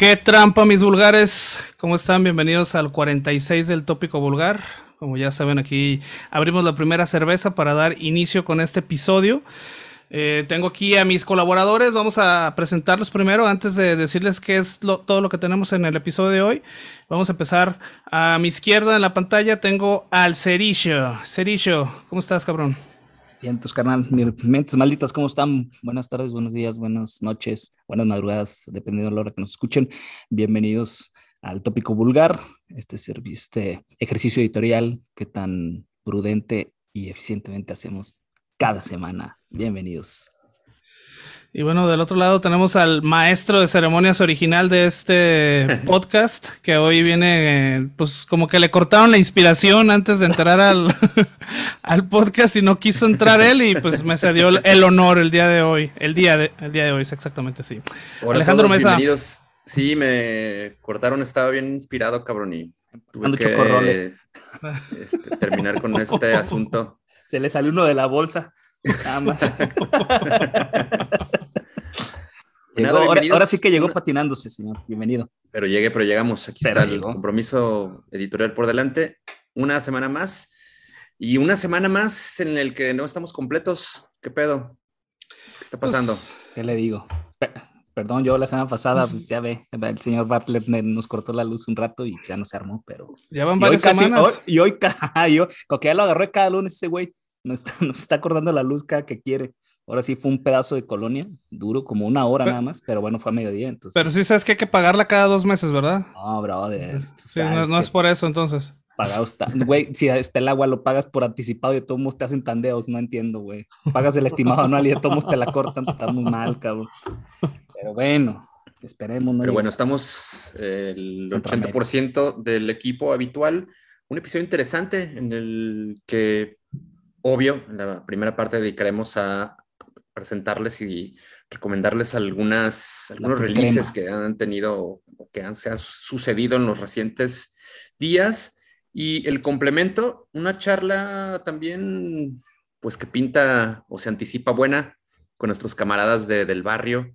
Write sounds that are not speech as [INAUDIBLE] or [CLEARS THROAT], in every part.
Qué trampa, mis vulgares. ¿Cómo están? Bienvenidos al 46 del tópico vulgar. Como ya saben, aquí abrimos la primera cerveza para dar inicio con este episodio. Eh, tengo aquí a mis colaboradores. Vamos a presentarlos primero antes de decirles qué es todo lo que tenemos en el episodio de hoy. Vamos a empezar a mi izquierda en la pantalla. Tengo al Cerillo. Cerillo, ¿cómo estás, cabrón? Bien, tus canal, mentes malditas, ¿cómo están? Buenas tardes, buenos días, buenas noches, buenas madrugadas, dependiendo de la hora que nos escuchen. Bienvenidos al Tópico Vulgar, este servicio, este ejercicio editorial que tan prudente y eficientemente hacemos cada semana. Bienvenidos. Y bueno, del otro lado tenemos al maestro de ceremonias original de este [LAUGHS] podcast, que hoy viene, pues como que le cortaron la inspiración antes de entrar al, [LAUGHS] al podcast y no quiso entrar él y pues me cedió el honor el día de hoy, el día de, el día de hoy, exactamente, sí. Alejandro Mesa. Bienvenidos. Sí, me cortaron, estaba bien inspirado, cabrón, y tuve que este, terminar con [LAUGHS] este asunto. Se le salió uno de la bolsa. [LAUGHS] Nada más. ahora, sí que llegó patinándose, señor. Bienvenido. Pero llegué, pero llegamos. Aquí está el compromiso editorial por delante. Una semana más. Y una semana más en el que no estamos completos. ¿Qué pedo? ¿Qué está pues, pasando? ¿Qué le digo? Perdón, yo la semana pasada, pues, pues ya ve, el señor Butler nos cortó la luz un rato y ya no se armó, pero... Ya van varias semanas. y hoy, yo, [LAUGHS] como que ya lo agarró cada lunes ese güey, nos está, [LAUGHS] nos está acordando la luz cada que quiere. Ahora sí fue un pedazo de colonia, duro, como una hora nada más, pero bueno, fue a mediodía. Entonces... Pero sí sabes que hay que pagarla cada dos meses, ¿verdad? No, brother. Sí, no, es por eso entonces. Pagado está. Güey, si está el agua lo pagas por anticipado y de todos te hacen tandeos, no entiendo, güey. Pagas el estimado anual y de todos te la cortan, estamos mal, cabrón. Pero bueno, esperemos. Pero bueno, estamos el 80% del equipo habitual. Un episodio interesante en el que, obvio, en la primera parte dedicaremos a presentarles y recomendarles algunas, algunos releases que han tenido o que han, se han sucedido en los recientes días. Y el complemento, una charla también, pues que pinta o se anticipa buena con nuestros camaradas de, del barrio,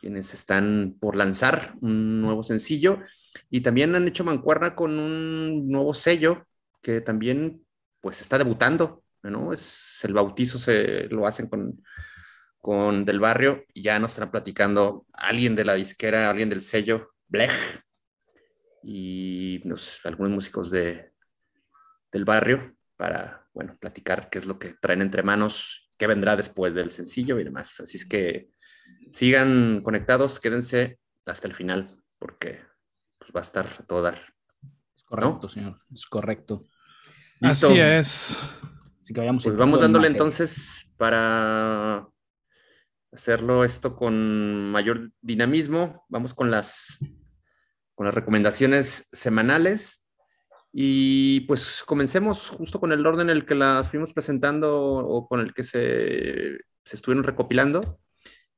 quienes están por lanzar un nuevo sencillo y también han hecho mancuerna con un nuevo sello que también pues está debutando, ¿no? Es el bautizo se lo hacen con con Del Barrio, ya nos están platicando alguien de la disquera, alguien del sello, Blech, y algunos músicos de, del barrio para, bueno, platicar qué es lo que traen entre manos, qué vendrá después del sencillo y demás. Así es que sigan conectados, quédense hasta el final, porque pues, va a estar a todo dar. Es correcto, señor, es correcto. Así es. Así que vayamos pues vamos dándole entonces para hacerlo esto con mayor dinamismo. Vamos con las, con las recomendaciones semanales. Y pues comencemos justo con el orden en el que las fuimos presentando o con el que se, se estuvieron recopilando.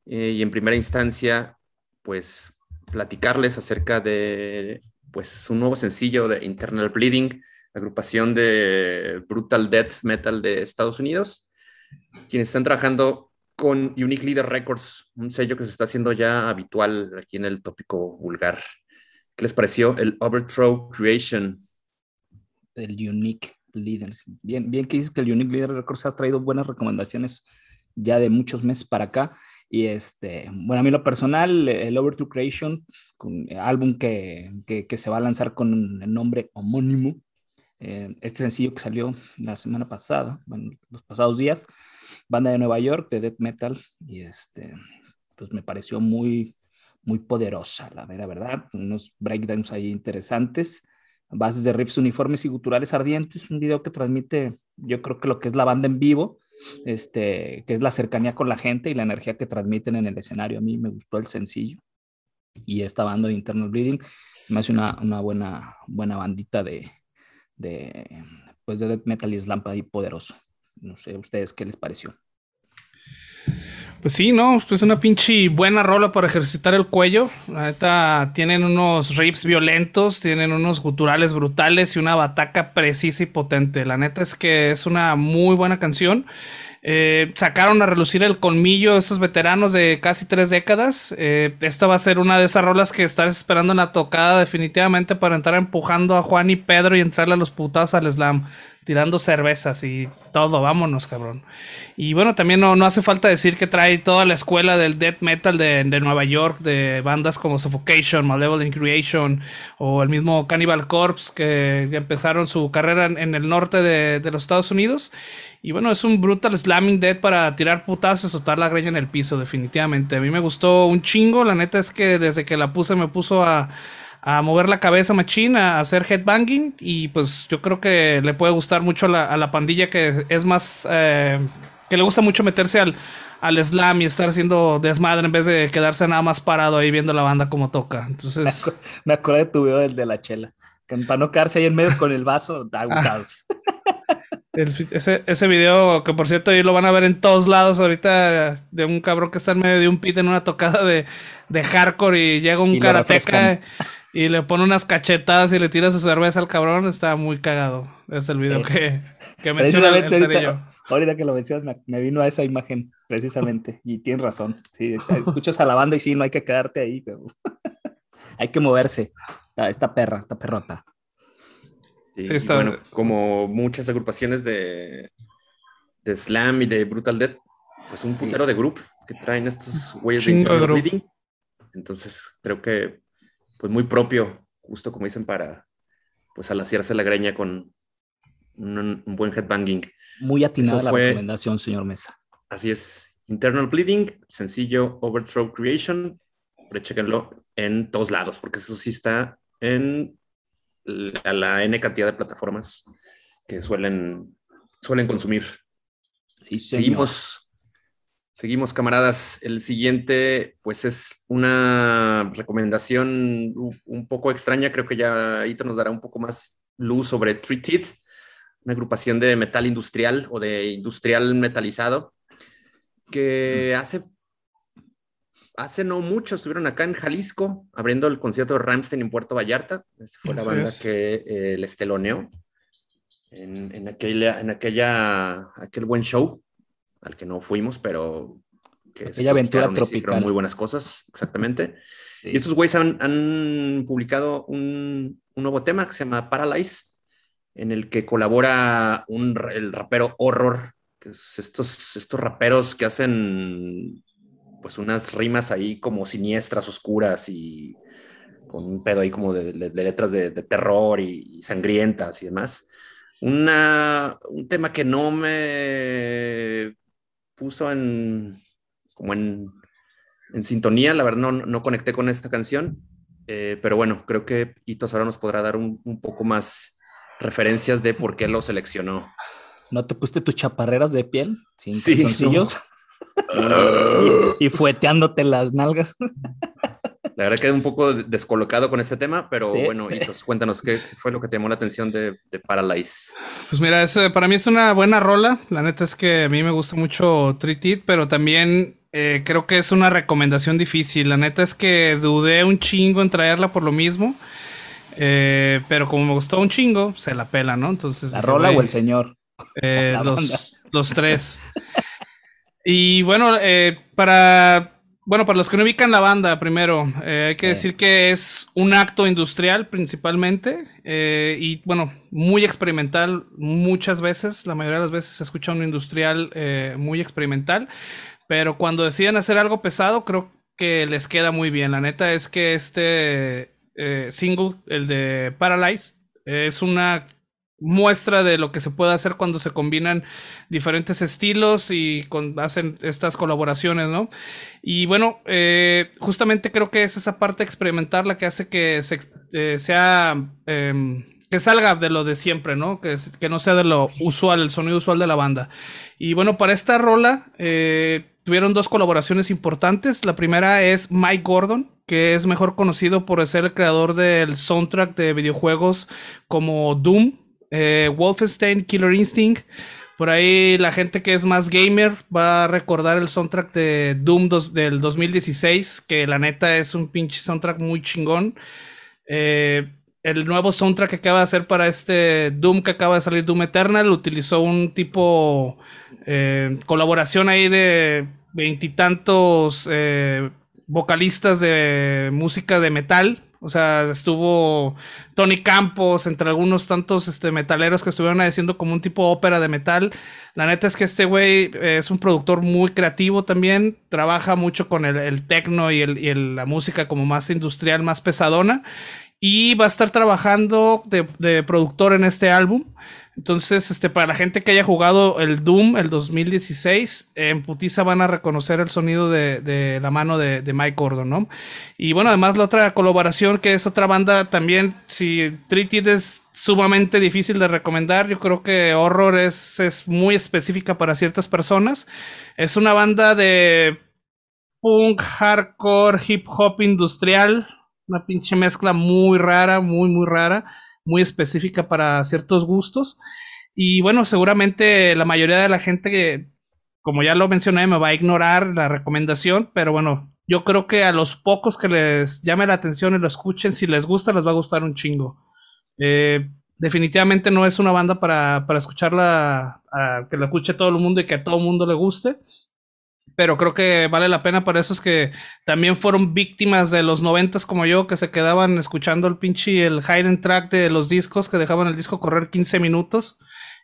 Eh, y en primera instancia, pues platicarles acerca de pues un nuevo sencillo de Internal Bleeding, agrupación de brutal death metal de Estados Unidos, quienes están trabajando con Unique Leader Records, un sello que se está haciendo ya habitual aquí en el tópico vulgar. ¿Qué les pareció el Overthrow Creation? El Unique Leader. Bien, bien que dices que el Unique Leader Records ha traído buenas recomendaciones ya de muchos meses para acá. Y este, bueno, a mí lo personal, el Overthrow Creation, con álbum que, que, se va a lanzar con el nombre homónimo. Eh, este sencillo que salió la semana pasada, bueno, los pasados días, banda de Nueva York de death metal y este, pues me pareció muy, muy poderosa, la mera verdad, unos breakdowns ahí interesantes, bases de riffs uniformes y guturales ardientes, un video que transmite, yo creo que lo que es la banda en vivo, este, que es la cercanía con la gente y la energía que transmiten en el escenario. A mí me gustó el sencillo y esta banda de Internal Bleeding me hace una, una buena, buena bandita de, de, pues de death metal y slam poderoso. No sé, ustedes qué les pareció? Pues sí, no, pues una pinche buena rola para ejercitar el cuello. La neta, tienen unos riffs violentos, tienen unos guturales brutales y una bataca precisa y potente. La neta es que es una muy buena canción. Eh, sacaron a relucir el colmillo de estos veteranos de casi tres décadas. Eh, esta va a ser una de esas rolas que estás esperando en la tocada definitivamente para entrar empujando a Juan y Pedro y entrarle a los putados al slam tirando cervezas y todo, vámonos, cabrón. Y bueno, también no, no hace falta decir que trae toda la escuela del death metal de, Nueva York, de bandas como Suffocation, Malevolent Creation o el mismo Cannibal Corpse, que empezaron su carrera en, el norte de, de, los Estados Unidos. Y bueno, es un brutal slamming death para tirar putazos y soltar la greña en el piso, definitivamente. A mí me gustó un chingo, la neta es que desde que la puse me puso a a mover la cabeza machina, a hacer headbanging y pues yo creo que le puede gustar mucho a la, pandilla que es más, eh, que le gusta mucho meterse al, al slam y estar haciendo desmadre en vez de quedarse nada más parado ahí viendo la banda como toca. Entonces... [LAUGHS] Me, acuerdo de tu video del de la chela, que para no quedarse ahí en medio con el vaso, [LAUGHS] abusados. [LAUGHS] ese, ese video, que por cierto ahí lo van a ver en todos lados ahorita, de un cabrón que está en medio de un pit en una tocada de, de hardcore y llega un karateca y le pone unas cachetadas y le tira su cerveza al cabrón, está muy cagado. Es el video que, que menciona el, ahorita, ahorita, que lo mencionas, me, vino a esa imagen, precisamente. Y tienes razón. Sí, escuchas a la banda y sí, no hay que quedarte ahí, pero [LAUGHS] hay que moverse. Ah, esta perra, esta perrota. Sí, está... bueno, como muchas agrupaciones de, de Slam y de Brutal Death, pues un puntero de grupo que traen estos güeyes de reading. Entonces, creo que pues muy propio, justo como dicen, para pues alaciarse la greña con un, buen headbanging. Muy atinada la recomendación, señor Mesa. Así es. Internal Bleeding, sencillo Overthrow Creation, chequenlo en todos lados, porque eso sí está en la, la N cantidad de plataformas que suelen, suelen consumir. Sí, Seguimos Seguimos, camaradas. El siguiente, pues es una recomendación un poco extraña. Creo que ya Ito nos dará un poco más luz sobre Treated, una agrupación de metal industrial o de industrial metalizado que hace, hace no mucho estuvieron acá en Jalisco abriendo el concierto de Ramstein en Puerto Vallarta. Esa fue la banda que eh, les teloneó en, en, aquella, en aquella, aquel buen show al que no fuimos, pero que aquella aventura tropical. Muy buenas cosas, exactamente. Y estos güeyes han, publicado un, nuevo tema que se llama Paralyze, en el que colabora un, el rapero Horror, que es estos, estos raperos que hacen pues unas rimas ahí como siniestras, oscuras y con un pedo ahí como de, letras de, terror y, sangrientas y demás. Una, un tema que no me puso en como en, en sintonía, la verdad no, no, conecté con esta canción, eh, pero bueno, creo que Itos ahora nos podrá dar un, un, poco más referencias de por qué lo seleccionó. ¿No te pusiste tus chaparreras de piel? Sin sí, [LAUGHS] y, y, fueteándote las nalgas. [LAUGHS] La verdad quedé un poco descolocado con este tema, pero bueno, cuéntanos qué fue lo que te llamó la atención de, de Paralyze. Pues mira, para mí es una buena rola. La neta es que a mí me gusta mucho Treat pero también eh, creo que es una recomendación difícil. La neta es que dudé un chingo en traerla por lo mismo. Eh, pero como me gustó un chingo, se la pela, ¿no? Entonces. ¿La rola o el señor? Eh, [LAUGHS] los, los, tres. [LAUGHS] y bueno, para bueno, para los que no ubican la banda, primero, eh, hay que decir que es un acto industrial principalmente eh, y bueno, muy experimental muchas veces, la mayoría de las veces se escucha un industrial eh, muy experimental, pero cuando deciden hacer algo pesado creo que les queda muy bien. La neta es que este single, el de Paralyze, es una muestra de lo que se puede hacer cuando se combinan diferentes estilos y hacen estas colaboraciones, ¿no? Y bueno, eh, justamente creo que es esa parte experimental la que hace que eh, sea... Em, que salga de lo de siempre, ¿no? Que, que, no sea de lo usual, el sonido usual de la banda. Y bueno, para esta rola eh, tuvieron dos colaboraciones importantes. La primera es Mike Gordon, que es mejor conocido por ser el creador del soundtrack de videojuegos como Doom, eh, Wolfenstein, Killer Instinct. Por ahí la gente que es más gamer va a recordar el soundtrack de Doom del 2016, que la neta es un pinche soundtrack muy chingón. Eh, el nuevo soundtrack que acaba de hacer para este Doom que acaba de salir, Doom Eternal, utilizó un tipo eh, colaboración ahí de veintitantos eh, vocalistas de música de metal. O sea, estuvo Tony Campos, entre algunos tantos este, metaleros que estuvieron haciendo como un tipo ópera de metal. La neta es que este güey es un productor muy creativo también. Trabaja mucho con el, techno y, el, y la música como más industrial, más pesadona y va a estar trabajando de, productor en este álbum. Entonces, este, para la gente que haya jugado el Doom el 2016, en Putiza van a reconocer el sonido de, la mano de, Mike Gordon, ¿no? Y bueno, además la otra colaboración que es otra banda también, si Treated es sumamente difícil de recomendar, yo creo que Horror es, es muy específica para ciertas personas. Es una banda de punk, hardcore, hip hop industrial, una pinche mezcla muy rara, muy, muy rara, muy específica para ciertos gustos. Y bueno, seguramente la mayoría de la gente que, como ya lo mencioné, me va a ignorar la recomendación, pero bueno, yo creo que a los pocos que les llame la atención y lo escuchen, si les gusta, les va a gustar un chingo. Eh, definitivamente no es una banda para, para escucharla, que la escuche todo el mundo y que a todo el mundo le guste pero creo que vale la pena para esos que también fueron víctimas de los noventas como yo, que se quedaban escuchando el pinche el hidden track de los discos, que dejaban el disco correr 15 minutos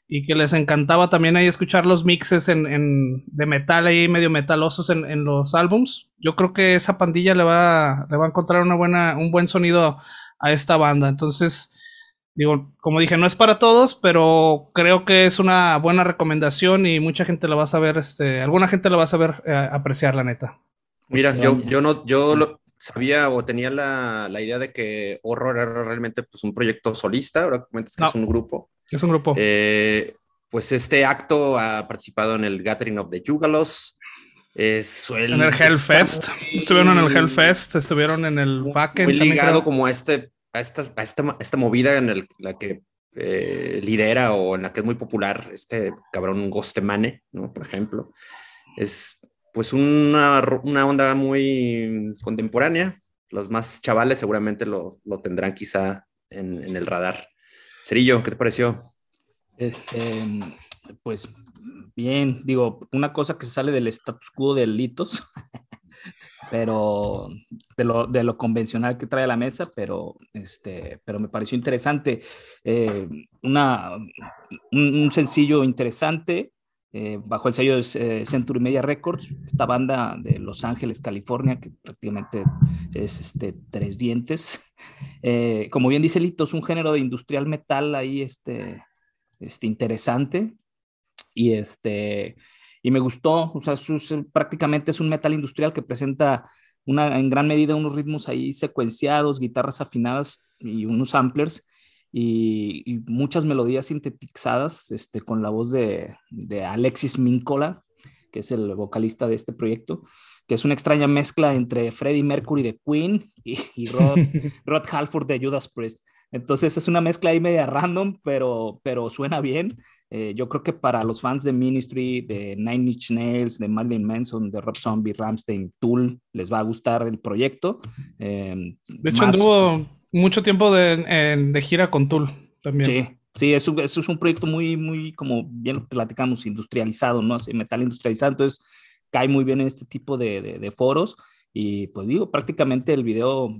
y que les encantaba también ahí escuchar los mixes en, en de metal ahí medio metalosos en, en, los álbums. Yo creo que esa pandilla le va, le va a encontrar una buena, un buen sonido a esta banda. Entonces, Digo, como dije, no es para todos, pero creo que es una buena recomendación y mucha gente la va a saber, este, alguna gente la va a saber eh, apreciar, la neta. Mira, yo, yo no, yo lo sabía o tenía la, la, idea de que Horror era realmente pues, un proyecto solista, ahora comentas que es un grupo. Es un grupo. Eh, pues este acto ha participado en el Gathering of the Jugalos. Es el, en el Hellfest. Estuvieron en el Hellfest, estuvieron en el Backend. Muy ligado como a este a esta, esta, movida en la que eh, lidera o en la que es muy popular este cabrón Gostemane, ¿no? Por ejemplo. Es pues una, una onda muy contemporánea. Los más chavales seguramente lo, lo tendrán quizá en, el radar. Cerillo, ¿qué te pareció? Este, pues bien, digo, una cosa que sale del status quo de Litos [LAUGHS] pero de lo, de lo, convencional que trae a la mesa, pero, este, pero me pareció interesante. Eh, una, un, sencillo interesante eh, bajo el sello de eh, Century Media Records, esta banda de Los Ángeles, California, que prácticamente es este, tres dientes. [LAUGHS] como bien dice Lito, es un género de industrial metal ahí este, este, interesante. Y este, y me gustó, o sea, prácticamente es un metal industrial que presenta una, en gran medida unos ritmos ahí secuenciados, guitarras afinadas y unos samplers y, muchas melodías sintetizadas este, con la voz de, de, Alexis Mincola, que es el vocalista de este proyecto, que es una extraña mezcla entre Freddie Mercury de Queen y, Rod, [LAUGHS] Rod Halford de Judas Priest. Entonces es una mezcla ahí media random, pero, pero suena bien. Eh, yo creo que para los fans de Ministry, de Nine Inch Nails, de Marilyn Manson, de Rob Zombie, Ramstein, Tool, les va a gustar el proyecto. Em, de hecho, anduvo mucho tiempo de, de, gira con Tool también. Sí, sí, es un, es un proyecto muy, muy, como bien platicamos, industrializado, ¿no? metal industrializado, entonces cae muy bien en este tipo de, de, de foros. Y pues digo, prácticamente el video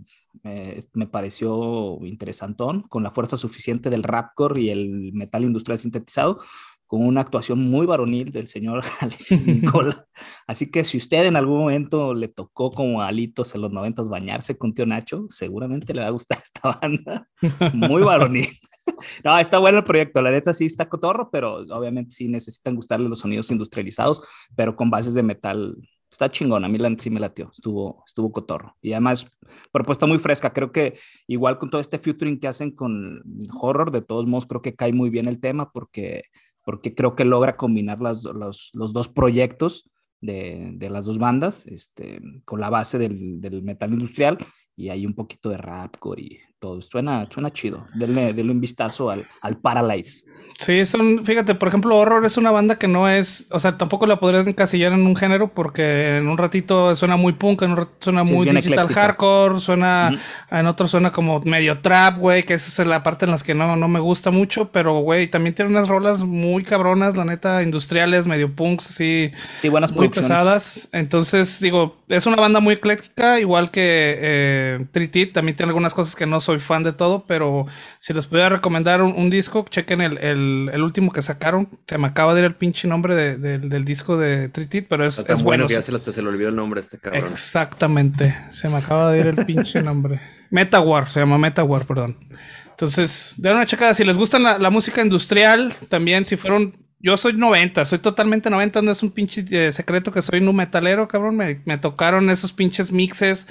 eh, me pareció interesantón, con la fuerza suficiente del rapcore y el metal industrial sintetizado, con una actuación muy varonil del señor [LAUGHS] Alex Nicola. [LAUGHS] Así que si usted en algún momento le tocó como alitos en los noventas bañarse con tío Nacho, seguramente le va a gustar [LAUGHS] esta banda. Muy varonil. No, está bueno el proyecto, la neta sí está cotorro, pero obviamente sí necesitan gustarle los sonidos industrializados, pero con bases de metal está chingón, a mí la, sí me latió, estuvo, estuvo cotorro. Y además, propuesta muy fresca, creo que igual con todo este featuring que hacen con horror, de todos modos creo que cae muy bien el tema porque, porque creo que logra combinar las, los, los, dos proyectos de, de, las dos bandas, este, con la base del, del, metal industrial y hay un poquito de rapcore y todo. Suena, suena chido. Denle, denle un vistazo al, al Paralyze. Sí, son, fíjate, por ejemplo, Horror es una banda que no es, o sea, tampoco la podrías encasillar en un género porque en un ratito suena muy punk, en un ratito suena muy digital hardcore, suena, en otro suena como medio trap, güey, que esa es la parte en las que no, no me gusta mucho, pero, güey, también tiene unas rolas muy cabronas, la neta, industriales, medio punks, así. Sí, buenas Muy pesadas. Entonces, digo, es una banda muy ecléctica, igual que eh, Tritit, también tiene algunas cosas que no soy fan de todo, pero si les pudiera recomendar un, disco, chequen el el, último que sacaron. Se me acaba de ir el pinche nombre del disco de Tritit, pero es, es bueno. que ya se, se, le olvidó el nombre a este cabrón. Exactamente. Se me acaba de ir el pinche nombre. Metawar, se llama Metawar, perdón. Entonces, den una checada. Si les gusta la, música industrial, también si fueron yo soy 90, soy totalmente 90, no es un pinche eh, secreto que soy un metalero, cabrón. Me, me tocaron esos pinches mixes.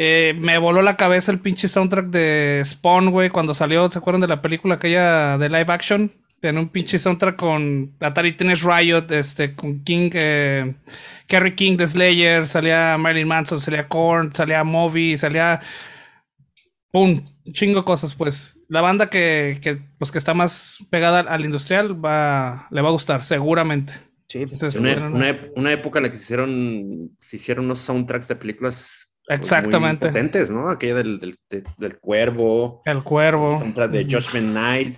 Eh, me voló la cabeza el pinche soundtrack de Spawn, güey, cuando salió, ¿se acuerdan de la película aquella de live action? Tiene un pinche soundtrack con Atari Tennis Riot, este, con King, eh, Kerry King de Slayer, salía Marilyn Manson, salía Korn, salía Moby, salía. ¡Pum! Chingo cosas, pues. La banda que, que, pues, que está más pegada al industrial va, le va a gustar, seguramente. Sí, una, una, época en la que se hicieron, se hicieron unos soundtracks de películas Exactamente. Muy potentes, ¿no? Aquella del, del, del, Cuervo. El Cuervo. Soundtrack de Judgment Night.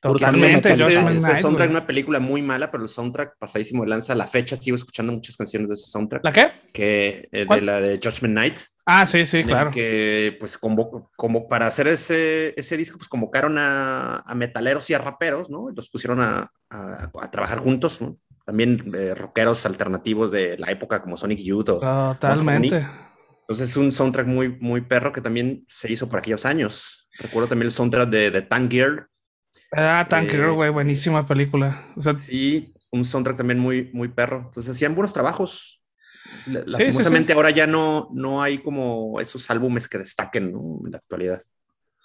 Totalmente. Judgment Night. soundtrack una película muy mala, pero el soundtrack pasadísimo de lanza. La fecha sigo escuchando muchas canciones de ese soundtrack. ¿La qué? Que, eh, de la de Judgment Night. Ah, sí, sí, claro. Que pues convoco, como para hacer ese, ese disco, pues convocaron a, a, metaleros y a raperos, ¿no? Y los pusieron a, a, a trabajar juntos, ¿no? También eh, rockeros alternativos de la época como Sonic Youth o Totalmente. Entonces es un soundtrack muy, muy perro que también se hizo por aquellos años. Recuerdo también el soundtrack de, de Tank Girl. Ah, Tank Girl, eh, güey, buenísima película. sí, un soundtrack también muy, muy perro. Entonces hacían buenos trabajos. Lastimosamente ahora ya no, no hay como esos álbumes que destaquen en la actualidad.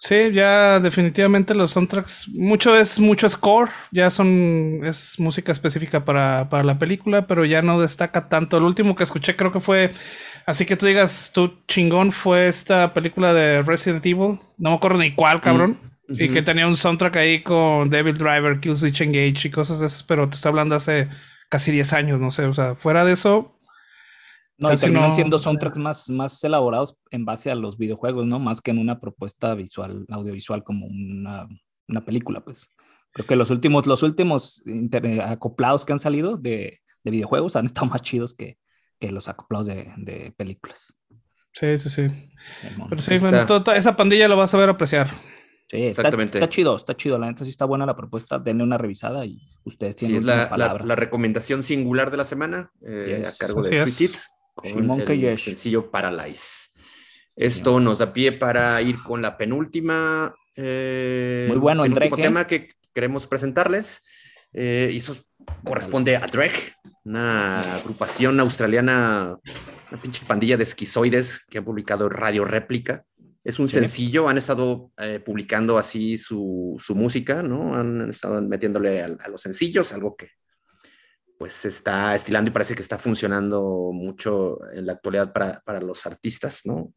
Sí, ya definitivamente los soundtracks, mucho es mucho score, ya son, es música específica para, para la película, pero ya no destaca tanto. El último que escuché creo que fue Así que tú digas, tú chingón fue esta película de Resident Evil. No me acuerdo ni cuál, cabrón. Mm, y que tenía un soundtrack ahí con Devil Driver, Killswitch Engage y cosas de esas, pero te estoy hablando hace casi 10 años, no sé. O sea, fuera de eso. No, y terminan siendo soundtracks más, más elaborados en base a los videojuegos, ¿no? Más que en una propuesta visual, audiovisual como una, una película, pues. Creo que los últimos, los últimos acoplados que han salido de, de videojuegos han [LAUGHS] estado más chidos que, que los acoplados de, de películas. Sí, sí, sí. Pero sí, bueno, toda, esa pandilla lo vas a ver apreciar. Sí, Exactamente. Está, chido, está chido. La neta sí está buena la propuesta. Denle una revisada y ustedes tienen sí, la. La, recomendación singular de la semana eh, a cargo de Tweet con el sencillo Paralyze. Esto nos da pie para ir con la penúltima. Eh, Muy bueno el último tema que queremos presentarles. Eh, y eso corresponde a Drake, una agrupación australiana, una pinche pandilla de esquizoides que ha publicado Radio Réplica. Es un sencillo, han estado eh, publicando así su, su, música, ¿no? Han estado metiéndole a, los sencillos, algo que pues se está estilando y parece que está funcionando mucho en la actualidad para, para los artistas, ¿no?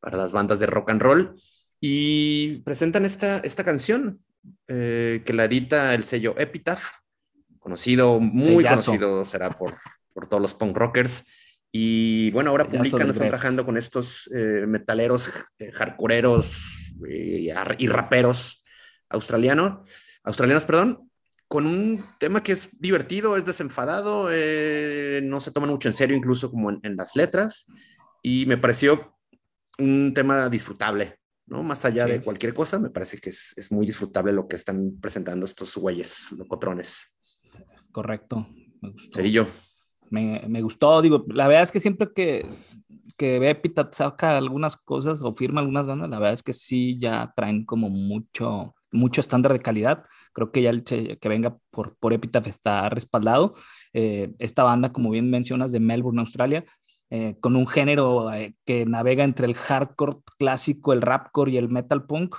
Para las bandas de rock and roll. Y presentan esta, esta canción eh, que la edita el sello Epitaph, conocido, muy conocido será por, por todos los punk rockers. Y bueno, ahora publican, están trabajando con estos eh, metaleros, eh, hardcoreeros eh, y raperos australianos, australianos, perdón, con un tema que es divertido, es desenfadado, no se toma mucho en serio, incluso como en, las letras, y me pareció un tema disfrutable, ¿no? Más allá de cualquier cosa, me parece que es, es, muy disfrutable lo que están presentando estos güeyes, locotrones correcto. Me gustó. Serillo. Me, me, gustó, digo, la verdad es que siempre que, que Epitaph saca algunas cosas o firma algunas bandas, la verdad es que sí ya traen como mucho, mucho estándar de calidad. Creo que ya el que venga por, por Epitaph está respaldado. Eh, esta banda, como bien mencionas, de Melbourne, Australia, eh, con un género eh, que navega entre el hardcore clásico, el rapcore y el metal punk.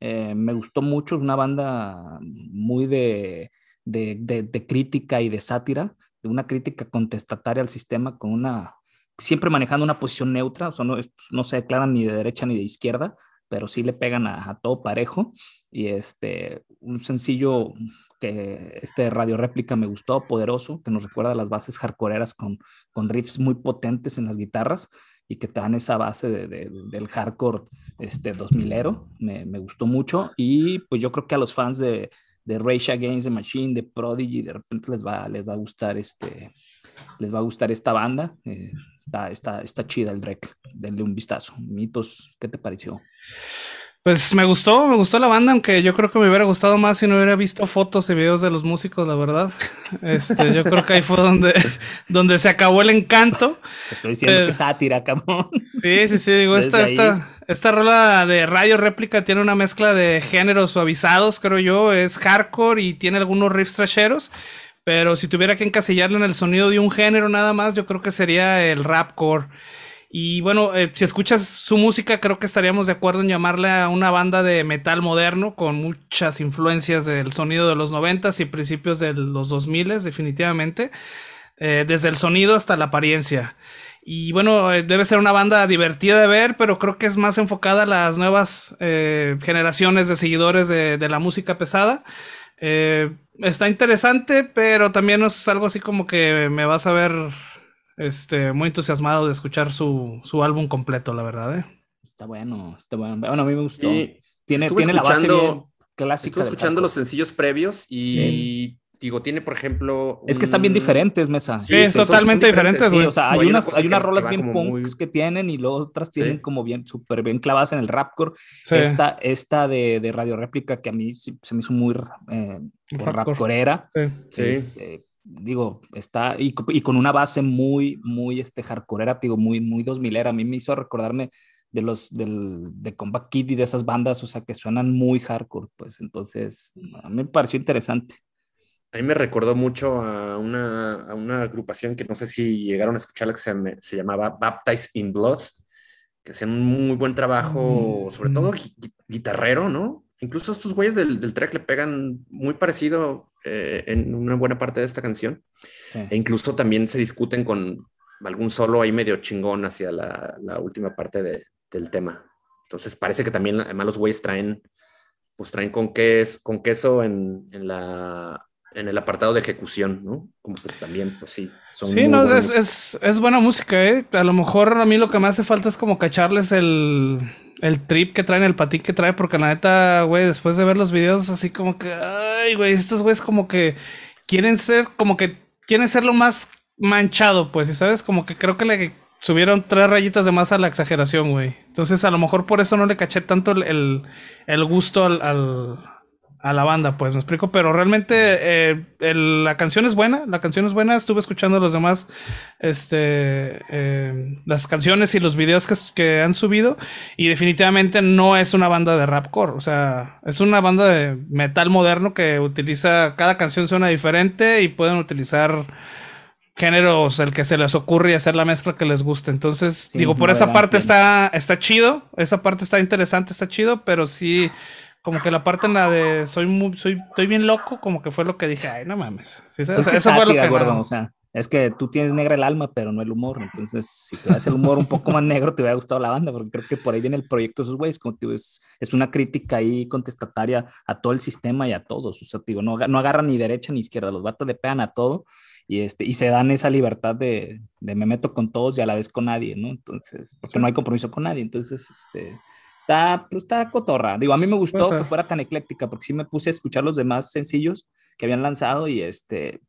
me gustó mucho, es una banda muy de, de, crítica y de sátira, de una crítica contestataria al sistema con una, siempre manejando una posición neutra, o sea, no, no se declaran ni de derecha ni de izquierda, pero sí le pegan a, todo parejo. Y este, un sencillo que este radio réplica me gustó, poderoso, que nos recuerda las bases hardcoreeras con, con riffs muy potentes en las guitarras y que te dan esa base de, del hardcore este 2000ero, me, me, gustó mucho y pues yo creo que a los fans de, de Rage Against the Machine, de Prodigy, de repente les va, les va a gustar este, les va a gustar esta banda, eh, está, está, está chida el Drek, denle un vistazo. Mitos, ¿qué te pareció? Pues me gustó, me gustó la banda, aunque yo creo que me hubiera gustado más si no hubiera visto fotos y videos de los músicos, la verdad. [LAUGHS] Este, yo creo que ahí fue donde, [LAUGHS] donde se acabó el encanto. estoy diciendo que eh, sátira, cabrón. Sí, sí, sí, digo, esta, esta, esta rola de radio réplica tiene una mezcla de géneros suavizados, creo yo, es hardcore y tiene algunos riffs trasheros. Pero si tuviera que encasillarle en el sonido de un género nada más, yo creo que sería el rapcore. Y bueno, eh, si escuchas su música, creo que estaríamos de acuerdo en llamarle a una banda de metal moderno con muchas influencias del sonido de los noventas y principios de los 2000 definitivamente, eh, desde el sonido hasta la apariencia. Y bueno, eh, debe ser una banda divertida de ver, pero creo que es más enfocada a las nuevas generaciones de seguidores de, la música pesada. Está interesante, pero también es algo así como que me vas a ver este, muy entusiasmado de escuchar su, su álbum completo, la verdad. ¿eh? Está bueno, está bueno. Bueno, a mí me gustó. tiene, tiene la base clásica. Estuve escuchando los sencillos previos y digo, tiene por ejemplo. Es que están bien diferentes, Mesa. Sí, es totalmente diferentes, güey. o sea, hay, unas, hay unas rolas bien punks que tienen y luego otras tienen como bien, súper bien clavadas en el rapcore. Esta, esta de, de Radio Réplica que a mí se me hizo muy eh, rapcoreera. Sí. Este, digo, está, y, con una base muy, muy, este, hardcoreera, digo, muy, muy 2000 era. A mí me hizo recordarme de los, del, de Combat Kid y de esas bandas, o sea, que suenan muy hardcore, pues, entonces, a mí me pareció interesante. A mí me recordó mucho a una, a una agrupación que no sé si llegaron a escucharla, que se, se llamaba Baptized in Blood, que hacían un muy buen trabajo, mm, sobre todo mm. guitarrero, ¿no? Incluso estos güeyes del, del track le pegan muy parecido eh, en una buena parte de esta canción. E incluso también se discuten con algún solo ahí medio chingón hacia la, la última parte de, del tema. Entonces parece que también además los güeyes traen, pues traen con, queso, con queso en, en, la, en el apartado de ejecución, ¿no? Como que también, pues sí. Son sí, no, es, es, es, buena música, ¿eh? A lo mejor a mí lo que me hace falta es como cacharles el, el trip que traen, el patín que trae, porque la neta, güey, después de ver los videos, así como que, ay, güey, estos güeyes como que quieren ser, como que quieren ser lo más manchado, pues, y sabes, como que creo que le subieron tres rayitas de más a la exageración, güey. Entonces, a lo mejor por eso no le caché tanto el, el, gusto al, a la banda, pues me explico, pero realmente eh, la canción es buena, la canción es buena, estuve escuchando los demás, este, eh, las canciones y los videos que, que, han subido y definitivamente no es una banda de rapcore, o sea, es una banda de metal moderno que utiliza, cada canción suena diferente y pueden utilizar géneros el que se les ocurre y hacer la mezcla que les guste. Entonces, digo, por esa parte está, está chido, esa parte está interesante, está chido, pero sí como que la parte en la de soy muy, soy, estoy bien loco, como que fue lo que dije, ay, no mames. Es que eso fue lo que o sea, es que tú tienes negra el alma, pero no el humor. Entonces, si te das el humor un poco más negro, te hubiera gustado la banda, porque creo que por ahí viene el proyecto de esos güeyes, como te es, es, una crítica ahí contestataria a todo el sistema y a todos. O sea, digo, no, no agarran ni derecha ni izquierda, los vatos le pegan a todo y, este, y se dan esa libertad de, de me meto con todos y a la vez con nadie, ¿no? Entonces, porque no hay compromiso con nadie. Entonces, este está, pues, está cotorra. Digo, a mí me gustó que fuera tan ecléctica, porque sí me puse a escuchar los demás sencillos que habían lanzado y este,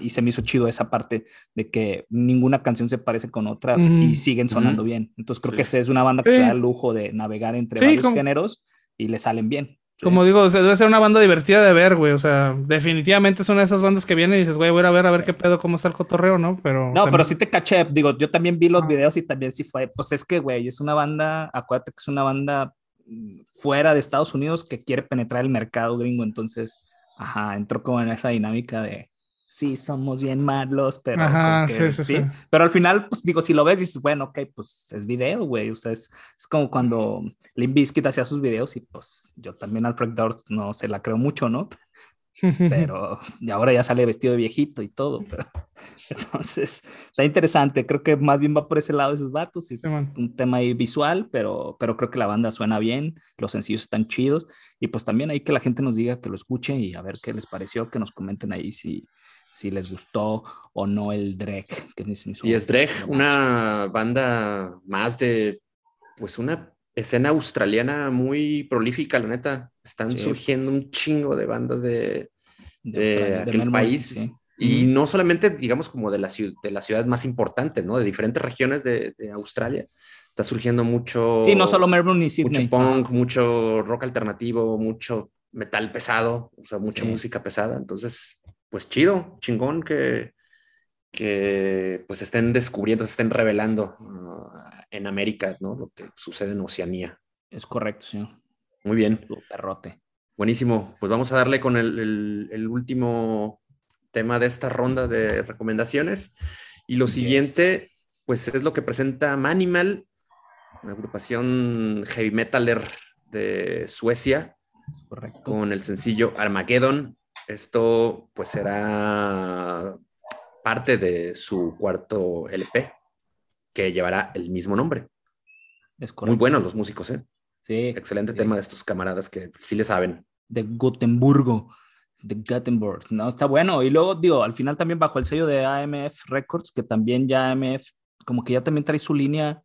y se me hizo chido esa parte de que ninguna canción se parece con otra y siguen sonando bien. Entonces creo que esa es una banda que se da el lujo de navegar entre varios géneros y le salen bien. Como digo, debe ser una banda divertida de ver, güey. O sea, definitivamente son esas bandas que vienen y dices, güey, voy a ver a ver qué pedo, cómo está el cotorreo, ¿no? Pero. No, pero sí te caché. Digo, yo también vi los videos y también sí fue. Pues es que, güey, es una banda, acuérdate que es una banda mm, fuera de Estados Unidos que quiere penetrar el mercado gringo. Entonces, ajá, entró como en esa dinámica de sí, somos bien malos, pero. sí, sí, sí, Pero al final, pues digo, si lo ves, dices, bueno, ok, pues es video, güey. O sea, es, es como cuando Limp Bizkit hacía sus videos y pues yo también Alfred Dorst no se la creo mucho, ¿no? [LAUGHS] pero ahora ya sale vestido de viejito y todo. Pero, [LAUGHS] entonces, está interesante. Creo que más bien va por ese lado de esos vatos. Es un tema ahí visual, pero, pero creo que la banda suena bien, los sencillos están chidos. Y pues también ahí que la gente nos diga que lo escuche y a ver qué les pareció, que nos comenten ahí si, si les gustó o no el Drek. y es Drek, una banda más de, pues una escena australiana muy prolífica, la neta. Están surgiendo un chingo de bandas de, de, aquel país. Y no solamente, digamos, como de, la, de las ciudades más importantes, ¿no? De diferentes regiones de, Australia. Está surgiendo mucho. Sí, no solo Melbourne ni Sydney. Mucho punk, mucho rock alternativo, mucho metal pesado, o sea, mucha música pesada. Entonces, pues chido, chingón que, que pues estén descubriendo, se estén revelando uh, en América, ¿no? Lo que sucede en Oceanía. Es correcto, sí. Muy bien. perrote. Buenísimo. Pues vamos a darle con el, último tema de esta ronda de recomendaciones. Y lo siguiente, pues es lo que presenta Manimal, una agrupación heavy metaler de Suecia, Correcto. con el sencillo Armageddon. Esto pues será parte de su cuarto LP, que llevará el mismo nombre. Es Muy buenos los músicos, ¿eh? Sí. Excelente tema de estos camaradas que sí le saben. De Gotemburgo, de Gothenburg. No, está bueno. Y luego, digo, al final también bajo el sello de AMF Records, que también ya AMF, como que ya también trae su línea,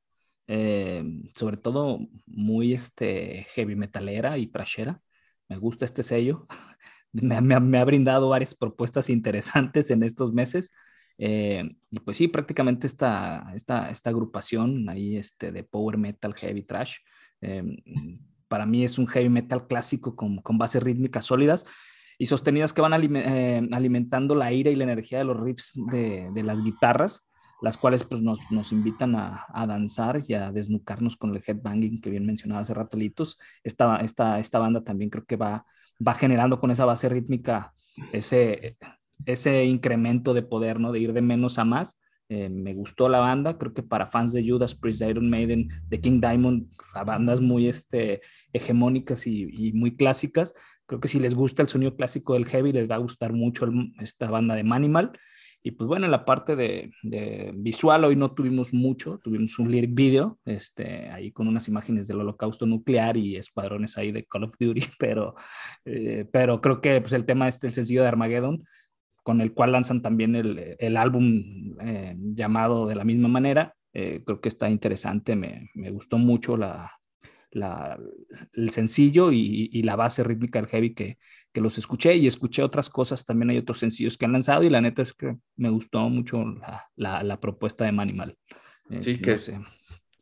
eh, sobre todo muy este, heavy metalera y trashera. Me gusta este sello. Me, ha brindado varias propuestas interesantes en estos meses. Eh, y pues sí, prácticamente esta, esta, esta agrupación ahí este, de power metal, heavy trash, eh, para mí es un heavy metal clásico con, con bases rítmicas sólidas y sostenidas que van eh, alimentando la ira y la energía de los riffs de, de las guitarras, las cuales pues, nos, nos invitan a, a, danzar y a desnucarnos con el headbanging que bien mencionaba hace ratolitos. Esta, esta, esta banda también creo que va va generando con esa base rítmica ese, ese incremento de poder, ¿no? De ir de menos a más. Eh, me gustó la banda, creo que para fans de Judas Priest, Iron Maiden, de King Diamond, a bandas muy este, hegemónicas y, muy clásicas, creo que si les gusta el sonido clásico del heavy, les va a gustar mucho esta banda de Manimal. Y pues bueno, en la parte de, visual hoy no tuvimos mucho, tuvimos un lyric video, este, ahí con unas imágenes del holocausto nuclear y escuadrones ahí de Call of Duty, [LAUGHS] pero, eh, pero creo que pues, el tema es el sencillo de Armageddon, con el cual lanzan también el, el álbum eh, llamado de la misma manera. Eh, creo que está interesante, me, me gustó mucho la, la, el sencillo y, y, la base rítmica del heavy que, que, los escuché y escuché otras cosas, también hay otros sencillos que han lanzado y la neta es que me gustó mucho la, la, propuesta de Manimal. Eh, sí, que,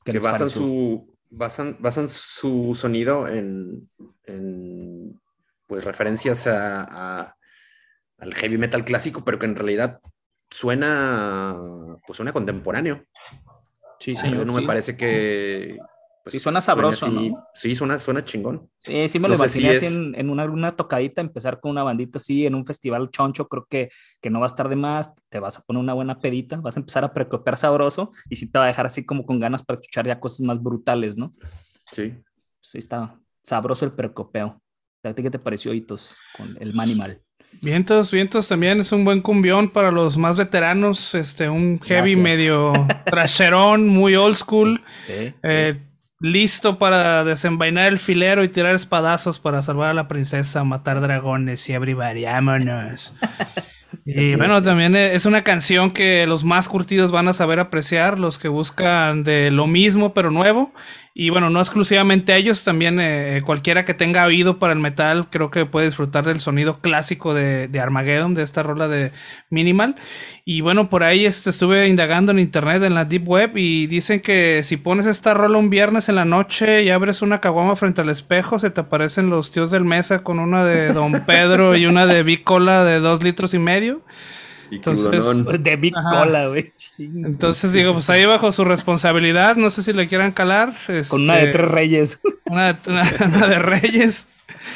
que basan su, basan, basan su sonido en, en pues referencias a, al heavy metal clásico, pero que en realidad suena, pues suena contemporáneo. Sí, señor. No me parece que, pues sí, suena sabroso, ¿no? Sí, suena, suena chingón. Sí, sí me lo imaginé así en, una, una, tocadita, empezar con una bandita así en un festival choncho, creo que, que no va a estar de más, te vas a poner una buena pedita, vas a empezar a precopiar sabroso y sí te va a dejar así como con ganas para escuchar ya cosas más brutales, ¿no? Sí. Sí, está sabroso el precopeo. ¿A ti qué te pareció, Hitos, con el Manimal? Vientos, vientos también es un buen cumbión para los más veteranos, este, un heavy medio trasherón, muy old school. [LAUGHS] Sí, eh, listo para desenvainar el filero y tirar espadazos para salvar a la princesa, matar dragones y abrir vámonos. [LAUGHS] y bueno, también es una canción que los más curtidos van a saber apreciar, los que buscan de lo mismo pero nuevo. Y bueno, no exclusivamente ellos, también eh, cualquiera que tenga oído para el metal, creo que puede disfrutar del sonido clásico de, de Armageddon, de esta rola de Minimal. Y bueno, por ahí este, estuve indagando en internet, en la Deep Web, y dicen que si pones esta rola un viernes en la noche y abres una caguama frente al espejo, se te aparecen los tíos del mesa con una de Don Pedro y una de Bicola de dos litros y medio. Entonces, [LAUGHS] de Big Cola, güey. Entonces digo, pues ahí bajo su responsabilidad, no sé si le quieran calar. Con una de este, tres reyes. [LAUGHS] Una, de reyes.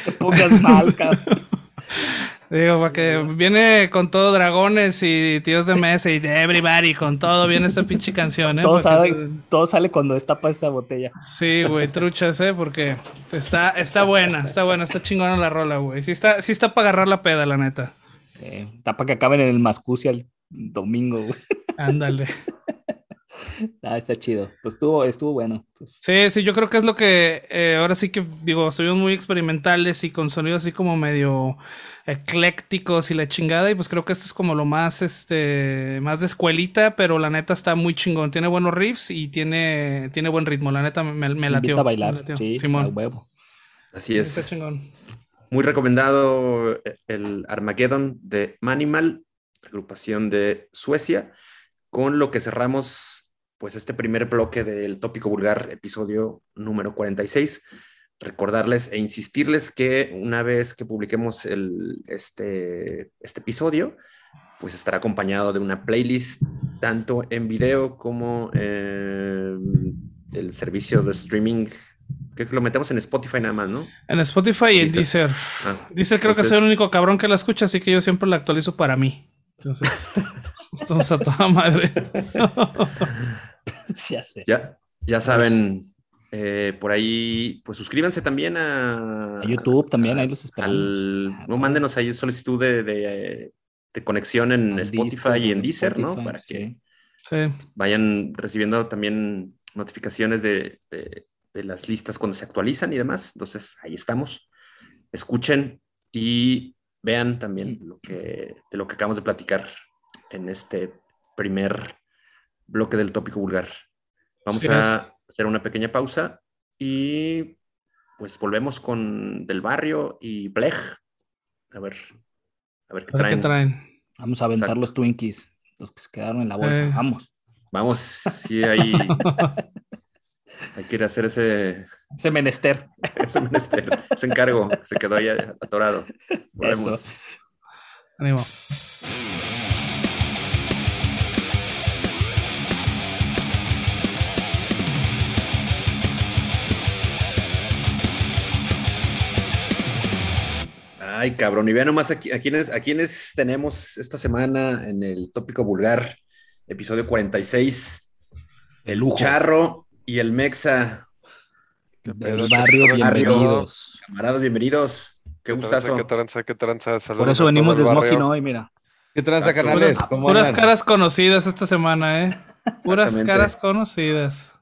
Te pongas mal, cabrón. [LAUGHS] Digo, para que viene con todo dragones y tíos de mesa y de everybody, con todo, viene esta pinche canción, ¿eh? Todo, sale, todo sale cuando destapa esa botella. Sí, güey, truchas, ¿eh? Porque está, está buena, está buena, está chingona la rola, güey. Sí está, sí está para agarrar la peda, la neta. Sí, está para que acaben en el Mascucia el domingo, güey. Ándale. [LAUGHS] Ah, está chido. Pues estuvo, estuvo bueno. Pues. Sí, sí, yo creo que es lo que eh, ahora sí que digo, estuvimos muy experimentales y con sonidos así como medio eclécticos y la chingada. Y pues creo que esto es como lo más, este, más de escuelita, pero la neta está muy chingón. Tiene buenos riffs y tiene, tiene buen ritmo. La neta me, me latió. a bailar, sí, Simón. huevo. Así es. Está chingón. Muy recomendado el Armageddon de Manimal, agrupación de Suecia, con lo que cerramos pues este primer bloque del tópico vulgar, episodio número 46. Recordarles e insistirles que una vez que publiquemos este, este episodio, pues estará acompañado de una playlist tanto en video como en el servicio de streaming que lo metemos en Spotify nada más, ¿no? En Spotify y en Deezer. Ah, Deezer creo que soy el único cabrón que la escucha, así que yo siempre la actualizo para mí. Entonces, [LAUGHS] estamos a toda madre. [LAUGHS] ya, ya, saben, eh, por ahí, pues suscríbanse también a, YouTube, también, ahí los esperamos. no, mándenos ahí solicitud de, de, conexión en Spotify y en Deezer, ¿no? Para que vayan recibiendo también notificaciones de, de, las listas cuando se actualizan y demás. Entonces, ahí estamos. Escuchen y vean también lo que, de lo que acabamos de platicar en este primer bloque del tópico vulgar. Vamos a hacer una pequeña pausa y pues volvemos con Del Barrio y Blech. A ver, a ver qué, traen. Vamos a aventar los Twinkies, los que se quedaron en la bolsa. Eh. Vamos. Vamos, sí, ahí [LAUGHS] hay que ir a hacer ese... Ese menester. Ese menester, ese encargo, se quedó ahí atorado. Volvemos. Ánimo. Ay, cabrón. Y vean nomás aquí, a, quienes, a quienes tenemos esta semana en el tópico vulgar, episodio 46. El Lujo. Charro y el Mexa. Del barrio, bienvenidos. Camaradas, bienvenidos. Qué gustazo. Qué tranza, qué tranza. Por eso venimos de Smoking hoy, mira. ¿Qué tranza, canales? Puras, caras conocidas esta semana, ¿eh? [LAUGHS] Puras caras conocidas.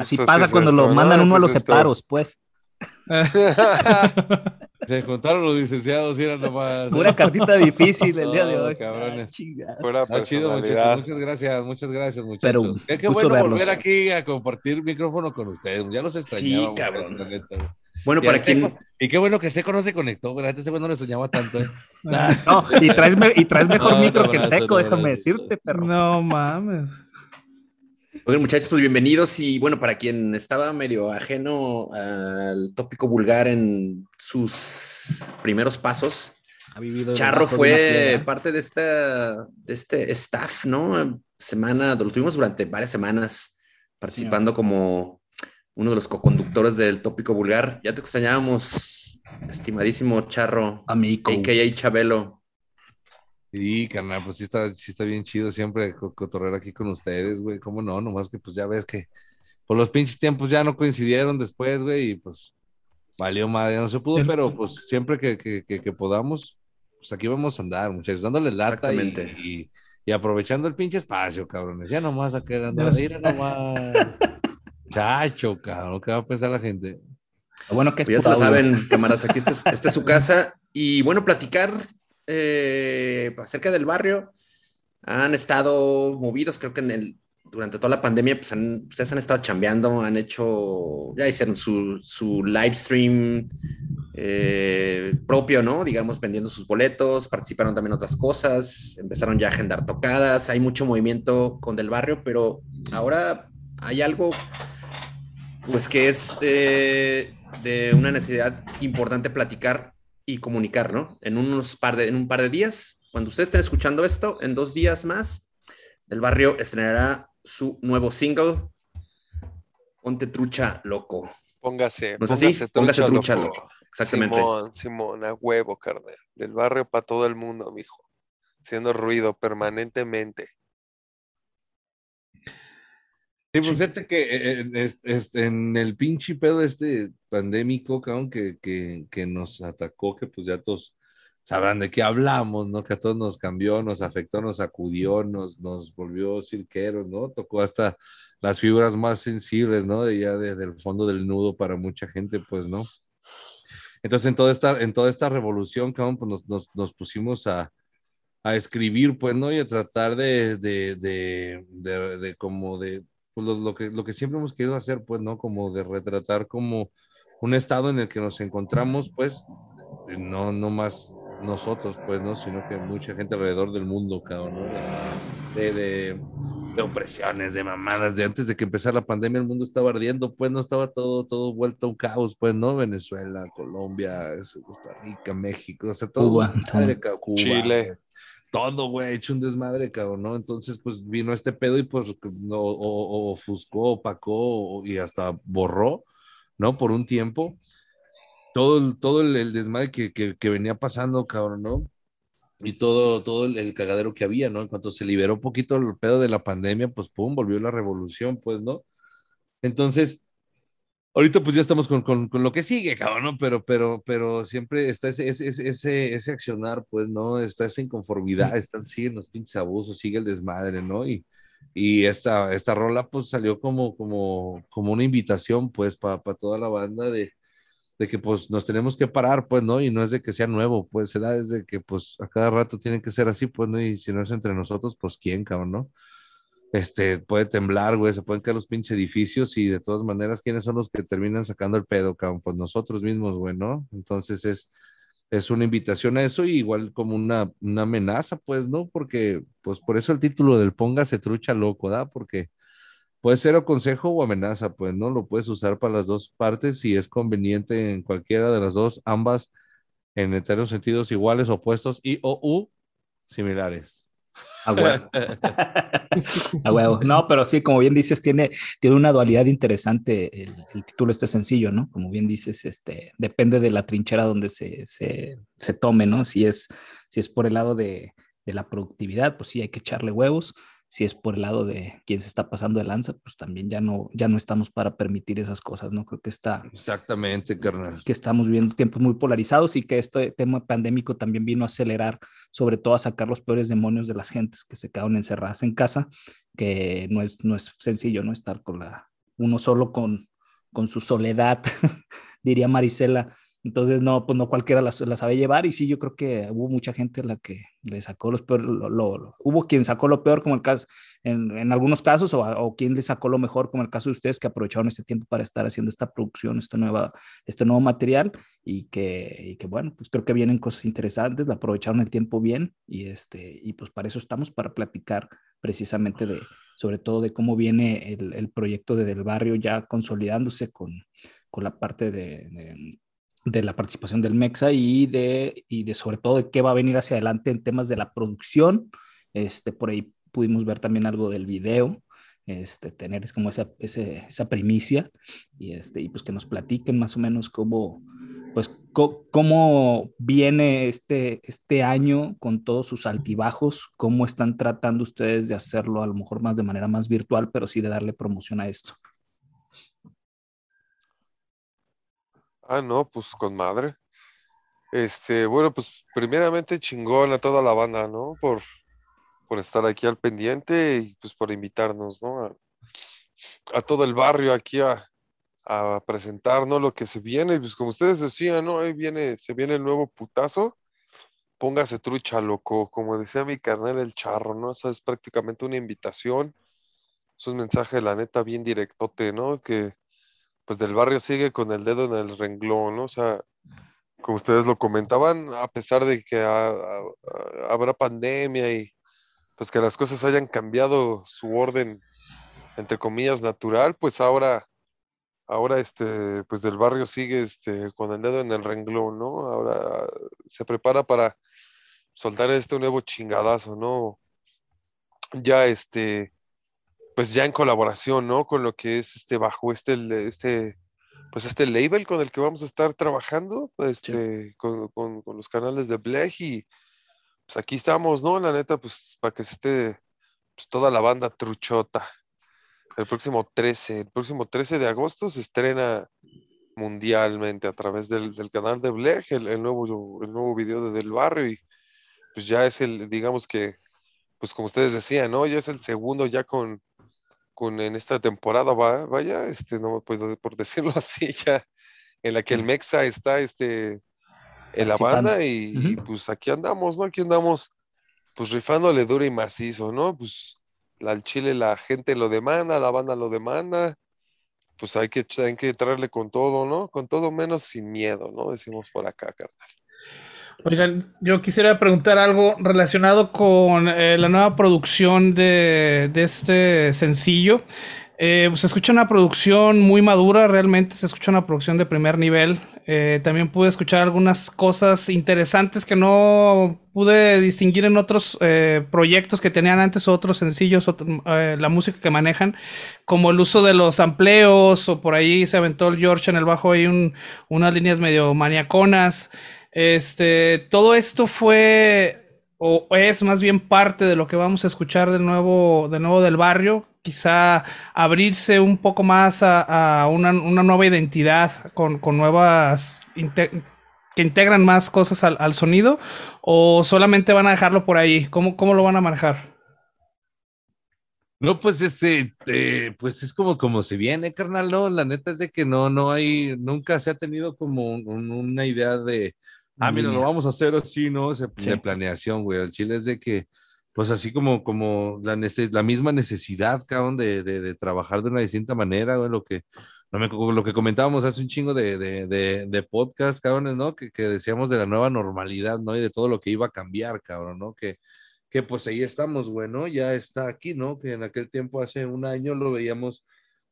Así pasa cuando lo mandan uno a los separos, pues. [LAUGHS] [LAUGHS] Se juntaron los licenciados y era nomás. Una cartita difícil el día de hoy. Cabrones. Fuera ah, chido, muchachos. Muchas gracias, muchas gracias, muchachos. Pero, qué, bueno volver aquí a compartir micrófono con ustedes. Ya los extrañaba. Sí, cabrón. Bueno, y para quien. Y qué bueno que el seco no se conectó, ¿verdad? Ese güey no lo extrañaba tanto. ¿eh? no, y traes, y traes mejor micro que el seco, déjame decirte, perro. No mames. Bueno, muchachos, pues bienvenidos. Y bueno, para quien estaba medio ajeno al tópico vulgar en sus primeros pasos, ha vivido Charro fue parte de, esta, de este staff, ¿no? Semana, lo tuvimos durante varias semanas participando como uno de los co-conductores del tópico vulgar. Ya te extrañábamos, estimadísimo Charro, amigo, AKA Chabelo. Sí, carnal, pues sí está, sí está bien chido siempre cotorrear aquí con ustedes, güey. ¿Cómo no? Nomás que pues ya ves que por los pinches tiempos ya no coincidieron después, güey, y pues valió madre, no se pudo, pero pues siempre que, que, que, podamos, pues aquí vamos a andar, muchachos, dándole lata y, y, aprovechando el pinche espacio, cabrones. Ya nomás a quedar andando, ir nomás. [LAUGHS] Chacho, cabrón, ¿qué va a pensar la gente? Bueno, que pues ya saben, cámaras, aquí esta es su casa. Y bueno, platicar eh, acerca del barrio. Han estado movidos, creo que en el, durante toda la pandemia, pues han, ustedes han estado chambeando, han hecho, ya hicieron su, su live stream eh, propio, ¿no? Digamos, vendiendo sus boletos, participaron también en otras cosas, empezaron ya a agendar tocadas, hay mucho movimiento con del barrio, pero ahora hay algo, pues que es de una necesidad importante platicar y comunicar, ¿no? En, unos par de, en un par de días, cuando ustedes estén escuchando esto, en dos días más, el barrio estrenará su nuevo single, Ponte Trucha Loco. Póngase, póngase, trucha, loco. Exactamente. Simón, Simón, a huevo, carnal. Del barrio para todo el mundo, mijo. Haciendo ruido permanentemente. Sí, pues fíjate que eh, eh, es, es- en el pinche pedo este pandémico, cabrón, que, que, que nos atacó, que pues ya todos sabrán de qué hablamos, ¿no? Que a todos nos cambió, nos afectó, nos sacudió, nos, nos volvió cirqueros, ¿no? Tocó hasta las fibras más sensibles, ¿no? De ya desde el fondo del nudo para mucha gente, pues, ¿no? Entonces, en toda esta, en toda esta revolución, cabrón, pues nos, nos, nos pusimos a, a escribir, pues, ¿no? Y a tratar de, de, de, de, de como de, pues, lo, lo que, lo que siempre hemos querido hacer, pues, ¿no? Como de retratar como un estado en el que nos encontramos, pues, eh, no, no más nosotros, pues, ¿no? Sino que mucha gente alrededor del mundo, cabrón, ¿no? De, de, de opresiones, de mamadas, de antes de que empezara la pandemia el mundo estaba ardiendo, pues, no estaba todo, todo vuelto a un caos, pues, ¿no? Venezuela, Colombia, Costa Rica, México, o sea, todo. Cuba, Cuba, Chile. todo, güey, hecho un desmadre, cabrón, ¿no? Entonces, pues vino este pedo y pues no, o, o ofuscó, opacó o- y hasta borró, ¿no? Por un tiempo. Todo el, todo el, el desmadre que, que, que venía pasando, cabrón, ¿no? Y todo, todo el, el cagadero que había, ¿no? En cuanto se liberó un poquito el pedo de la pandemia, pues pum, volvió la revolución, pues, ¿no? Entonces, Ahorita pues ya estamos con, con, con, lo que sigue, cabrón, ¿no? Pero, pero, pero siempre está ese, ese, ese, ese accionar, pues, ¿no? Está esa inconformidad, están, siguen los pinches abusos, sigue el desmadre, ¿no? Y, y esta, esta rola pues salió como, como, como una invitación, pues, para pa toda la banda de, de que pues nos tenemos que parar, pues, ¿no? Y no es de que sea nuevo, pues, se da desde que pues a cada rato tienen que ser así, pues, ¿no? Y si no es entre nosotros, pues, ¿quién, cabrón, no? este, puede temblar, güey, se pueden caer los pinches edificios y de todas maneras, ¿quiénes son los que terminan sacando el pedo, cabrón? Pues nosotros mismos, güey. Entonces es, es una invitación a eso y igual como una, una amenaza, pues, ¿no? Porque, pues por eso el título del Póngase trucha loco, ¿da? Porque puede ser o consejo o amenaza, pues, ¿no? Lo puedes usar para las dos partes si es conveniente en cualquiera de las dos, ambas en enteros sentidos iguales, opuestos y o u similares. A huevo. [LAUGHS] A huevo. No, pero sí, como bien dices, tiene, tiene una dualidad interesante el, título este sencillo, ¿no? Como bien dices, este, depende de la trinchera donde se, se, se tome, ¿no? Si es, si es por el lado de, de, la productividad, pues sí hay que echarle huevos. Si es por el lado de quien se está pasando de lanza, pues también ya no, ya no estamos para permitir esas cosas, ¿no? Creo que está... Exactamente, carnal. Que estamos viviendo tiempos muy polarizados y que este tema pandémico también vino a acelerar, sobre todo a sacar los peores demonios de las gentes que se quedaron encerradas en casa, que no es, no es sencillo, ¿no? Estar con la... uno solo con, con su soledad, [LAUGHS] diría Marisela, entonces, no, pues no cualquiera la, la, sabe llevar. Y sí, yo creo que hubo mucha gente la que le sacó los peores. Lo, lo, lo, hubo quien sacó lo peor, como el caso, en, en algunos casos, o, o, quien le sacó lo mejor, como el caso de ustedes que aprovecharon este tiempo para estar haciendo esta producción, esta nueva, este nuevo material. Y que, y que, bueno, pues creo que vienen cosas interesantes, la aprovecharon el tiempo bien. Y, este, y pues para eso estamos, para platicar precisamente de, sobre todo de cómo viene el, el proyecto de Del Barrio ya consolidándose con, con la parte de, de de la participación del MEXA y de, y de sobre todo de qué va a venir hacia adelante en temas de la producción. Este, por ahí pudimos ver también algo del video, este, tener es como esa, ese, esa primicia y, este, y pues que nos platiquen más o menos cómo, pues, cómo viene este, este año con todos sus altibajos, cómo están tratando ustedes de hacerlo a lo mejor más de manera más virtual, pero sí de darle promoción a esto. Ah, no, pues con madre. Este, bueno, pues primeramente chingón a toda la banda, ¿no? Por, por estar aquí al pendiente y pues por invitarnos, ¿no? A, todo el barrio aquí a, a presentarnos lo que se viene. Pues como ustedes decían, ¿no? Ahí viene, se viene el nuevo putazo. Póngase trucha, loco. Como decía mi carnal el charro, ¿no? Eso es prácticamente una invitación. Es un mensaje, la neta, bien directote, ¿no? Que pues del barrio sigue con el dedo en el renglón, ¿no? O sea, como ustedes lo comentaban, a pesar de que habrá pandemia y pues que las cosas hayan cambiado su orden, entre comillas, natural, pues ahora, ahora este, pues del barrio sigue este, con el dedo en el renglón, ¿no? Ahora se prepara para soltar este nuevo chingadazo, ¿no? Ya este, pues ya en colaboración, ¿no? Con lo que es este bajo este, este pues este label con el que vamos a estar trabajando, este, con, con, los canales de Blech y pues aquí estamos, ¿no? La neta, pues para que esté pues, toda la banda truchota. El próximo 13, el próximo 13 de agosto se estrena mundialmente a través del, canal de Blech, el, nuevo, el nuevo video de Del Barrio y pues ya es el, digamos que, pues como ustedes decían, ¿no? Ya es el segundo ya con, con en esta temporada, va, vaya, este, no puedo por decirlo [LAUGHS] así, ya en la que el Mexa está este, en la banda y, pues aquí andamos, ¿no? Aquí andamos pues rifándole duro y macizo, ¿no? Pues al Chile la gente lo demanda, la banda lo demanda, pues hay que, hay que entrarle con todo, ¿no? Con todo menos sin miedo, ¿no? Decimos por acá, carnal. Oigan, yo quisiera preguntar algo relacionado con eh, la nueva producción de, este sencillo. Eh, se escucha una producción muy madura, realmente se escucha una producción de primer nivel. Eh, también pude escuchar algunas cosas interesantes que no pude distinguir en otros proyectos que tenían antes otros sencillos, la música que manejan, como el uso de los amplios o por ahí se aventó el George en el bajo hay unas líneas medio maniaconas. Este, todo esto fue o es más bien parte de lo que vamos a escuchar de nuevo, de nuevo del barrio, quizá abrirse un poco más a, una, nueva identidad con, nuevas que integran más cosas al, sonido o solamente van a dejarlo por ahí? ¿Cómo, cómo lo van a manejar? No, pues este, eh, pues es como, como se viene, carnal, ¿no? La neta es de que no, no hay, nunca se ha tenido como una idea de, ah, mira, lo vamos a hacer así, ¿no? De planeación, güey. El chile es de que, pues así como, como la, la misma necesidad, cabrón, de, de, trabajar de una distinta manera, güey, lo que, no me, lo que comentábamos hace un chingo de, de, de podcast, cabrones, ¿no? Que, que, decíamos de la nueva normalidad, ¿no? Y de todo lo que iba a cambiar, cabrón, ¿no? Que, que pues ahí estamos, güey, ¿no? Ya está aquí, ¿no? Que en aquel tiempo, hace un año, lo veíamos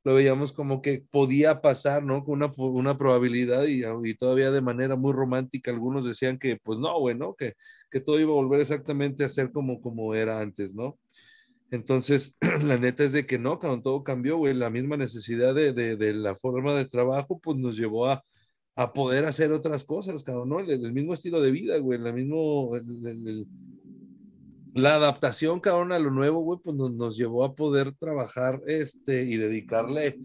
lo veíamos como que podía pasar, ¿no? Con una, una probabilidad y, todavía de manera muy romántica algunos decían que, pues no, bueno, que, que todo iba a volver exactamente a ser como, como era antes, ¿no? Entonces, [CLEARS THROAT] la neta es de que no, cuando todo cambió, güey, la misma necesidad de, de, de, la forma de trabajo, pues nos llevó a, a poder hacer otras cosas, cabrón, ¿no? El, mismo estilo de vida, güey, el mismo, el, la adaptación, cabrón, a lo nuevo, güey, pues nos, llevó a poder trabajar este y dedicarle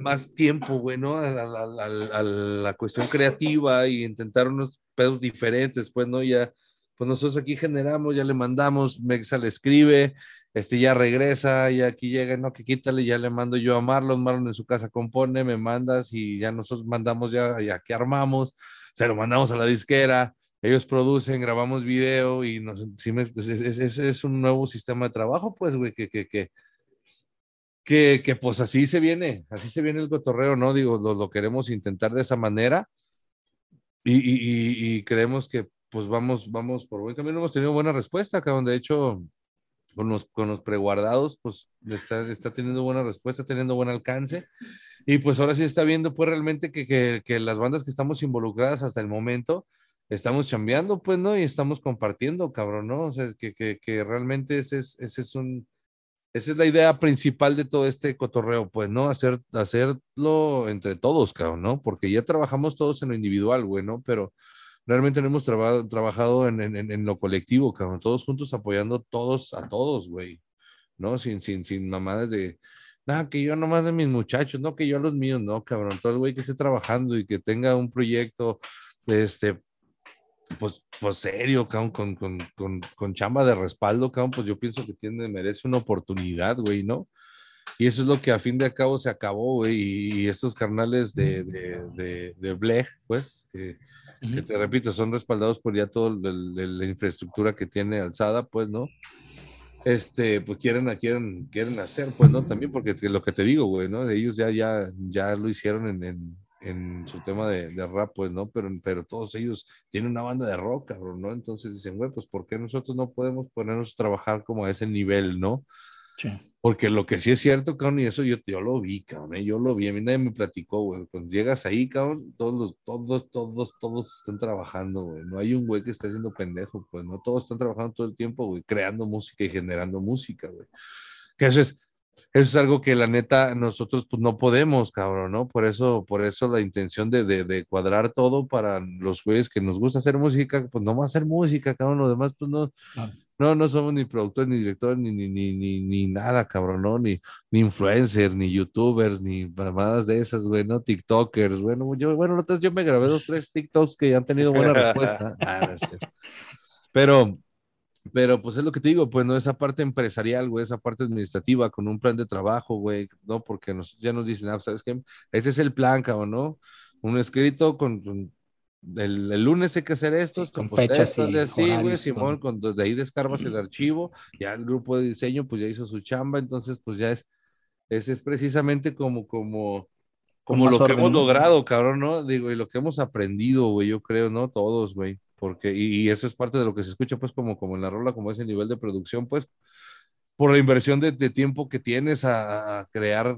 más tiempo, güey. A, la cuestión creativa y intentar unos pedos diferentes, pues, ¿no? Ya, pues nosotros aquí generamos, ya le mandamos, Mexa le escribe, este ya regresa, y aquí llega, no, que quítale, ya le mando yo a Marlon, Marlon en su casa compone, me mandas y ya nosotros mandamos ya, ya que armamos, se lo mandamos a la disquera, ellos producen, grabamos video y nos, ese pues, es, un nuevo sistema de trabajo, pues, güey, que, que, que, que, que, pues así se viene, así se viene el cotorreo, ¿no? Digo, lo, lo queremos intentar de esa manera y, y, y, creemos que pues vamos, vamos por buen camino, hemos tenido buena respuesta, cabrón, de hecho, con los, con los preguardados, pues está, está teniendo buena respuesta, teniendo buen alcance. Y pues ahora sí está viendo pues realmente que, que, que las bandas que estamos involucradas hasta el momento, estamos chambeando, pues, ¿no? Y estamos compartiendo, cabrón, ¿no? O sea, que, que, que realmente ese es, ese es un, esa es la idea principal de todo este cotorreo, pues, ¿no? Hacer, hacerlo entre todos, cabrón, ¿no? Porque ya trabajamos todos en lo individual, güey, ¿no? Pero realmente no hemos trabajado en, en, en, lo colectivo, cabrón, todos juntos apoyando todos a todos, güey, ¿no? Sin, sin, sin mamadas de, nada, que yo nomás de mis muchachos, no, que yo a los míos, no, cabrón, todo el güey que esté trabajando y que tenga un proyecto, este, pues, pues serio, con, con, con, con, chamba de respaldo, cabrón, pues yo pienso que tiene, merece una oportunidad, güey, ¿no? Y eso es lo que a fin de cabo se acabó, güey, y, estos carnales de, de, de, de Blech, pues, que, te repito, son respaldados por ya toda la infraestructura que tiene alzada, pues, ¿no? Este, pues quieren, quieren, quieren hacer, pues, ¿no? También porque lo que te digo, güey, ¿no? Ellos ya, ya, ya lo hicieron en en su tema de, rap, pues, ¿no? Pero, pero todos ellos tienen una banda de rock, cabrón, ¿no? Entonces dicen, güey, pues, ¿por qué nosotros no podemos ponernos a trabajar como a ese nivel, ¿no? Sí. Porque lo que sí es cierto, cabrón, y eso yo, yo lo vi, cabrón, ¿eh? yo lo vi, a mí nadie me platicó, güey. Cuando llegas ahí, cabrón, todos, todos, todos, todos están trabajando, güey. No hay un güey que esté haciendo pendejo, pues, ¿no? Todos están trabajando todo el tiempo, güey, creando música y generando música, güey. Que eso es, eso es algo que la neta nosotros pues no podemos, cabrón, ¿no? Por eso, por eso la intención de, de, de cuadrar todo para los güeyes que nos gusta hacer música, pues no más hacer música, cabrón, lo demás pues no, no, no somos ni productores, ni directores, ni, ni, ni, ni, ni nada, cabrón, ¿no? Ni, ni influencers, ni youtubers, ni mamadas de esas, güey, ¿no? TikTokers, bueno, yo, bueno, entonces yo me grabé dos, tres TikToks que han tenido buena [LAUGHS] respuesta. Ah, sé. Pero, pero pues es lo que te digo, pues no esa parte empresarial, güey, esa parte administrativa con un plan de trabajo, güey, ¿no? Porque nos, ya nos dicen, ah, ¿sabes qué? Ese es el plan, cabrón, ¿no? Un escrito con, con el, el, lunes hay que hacer esto, con fechas y sí, güey, Simón, con, desde ahí descargas el [CLEARS THROAT] archivo, ya el grupo de diseño pues ya hizo su chamba, entonces pues ya es, ese es precisamente como, como, como lo orden, que hemos ¿no? logrado, cabrón, ¿no? Digo, y lo que hemos aprendido, güey, yo creo, ¿no? Todos, güey porque, y, y, eso es parte de lo que se escucha, pues, como, como en la rola, como ese nivel de producción, pues, por la inversión de, de tiempo que tienes a, a, crear,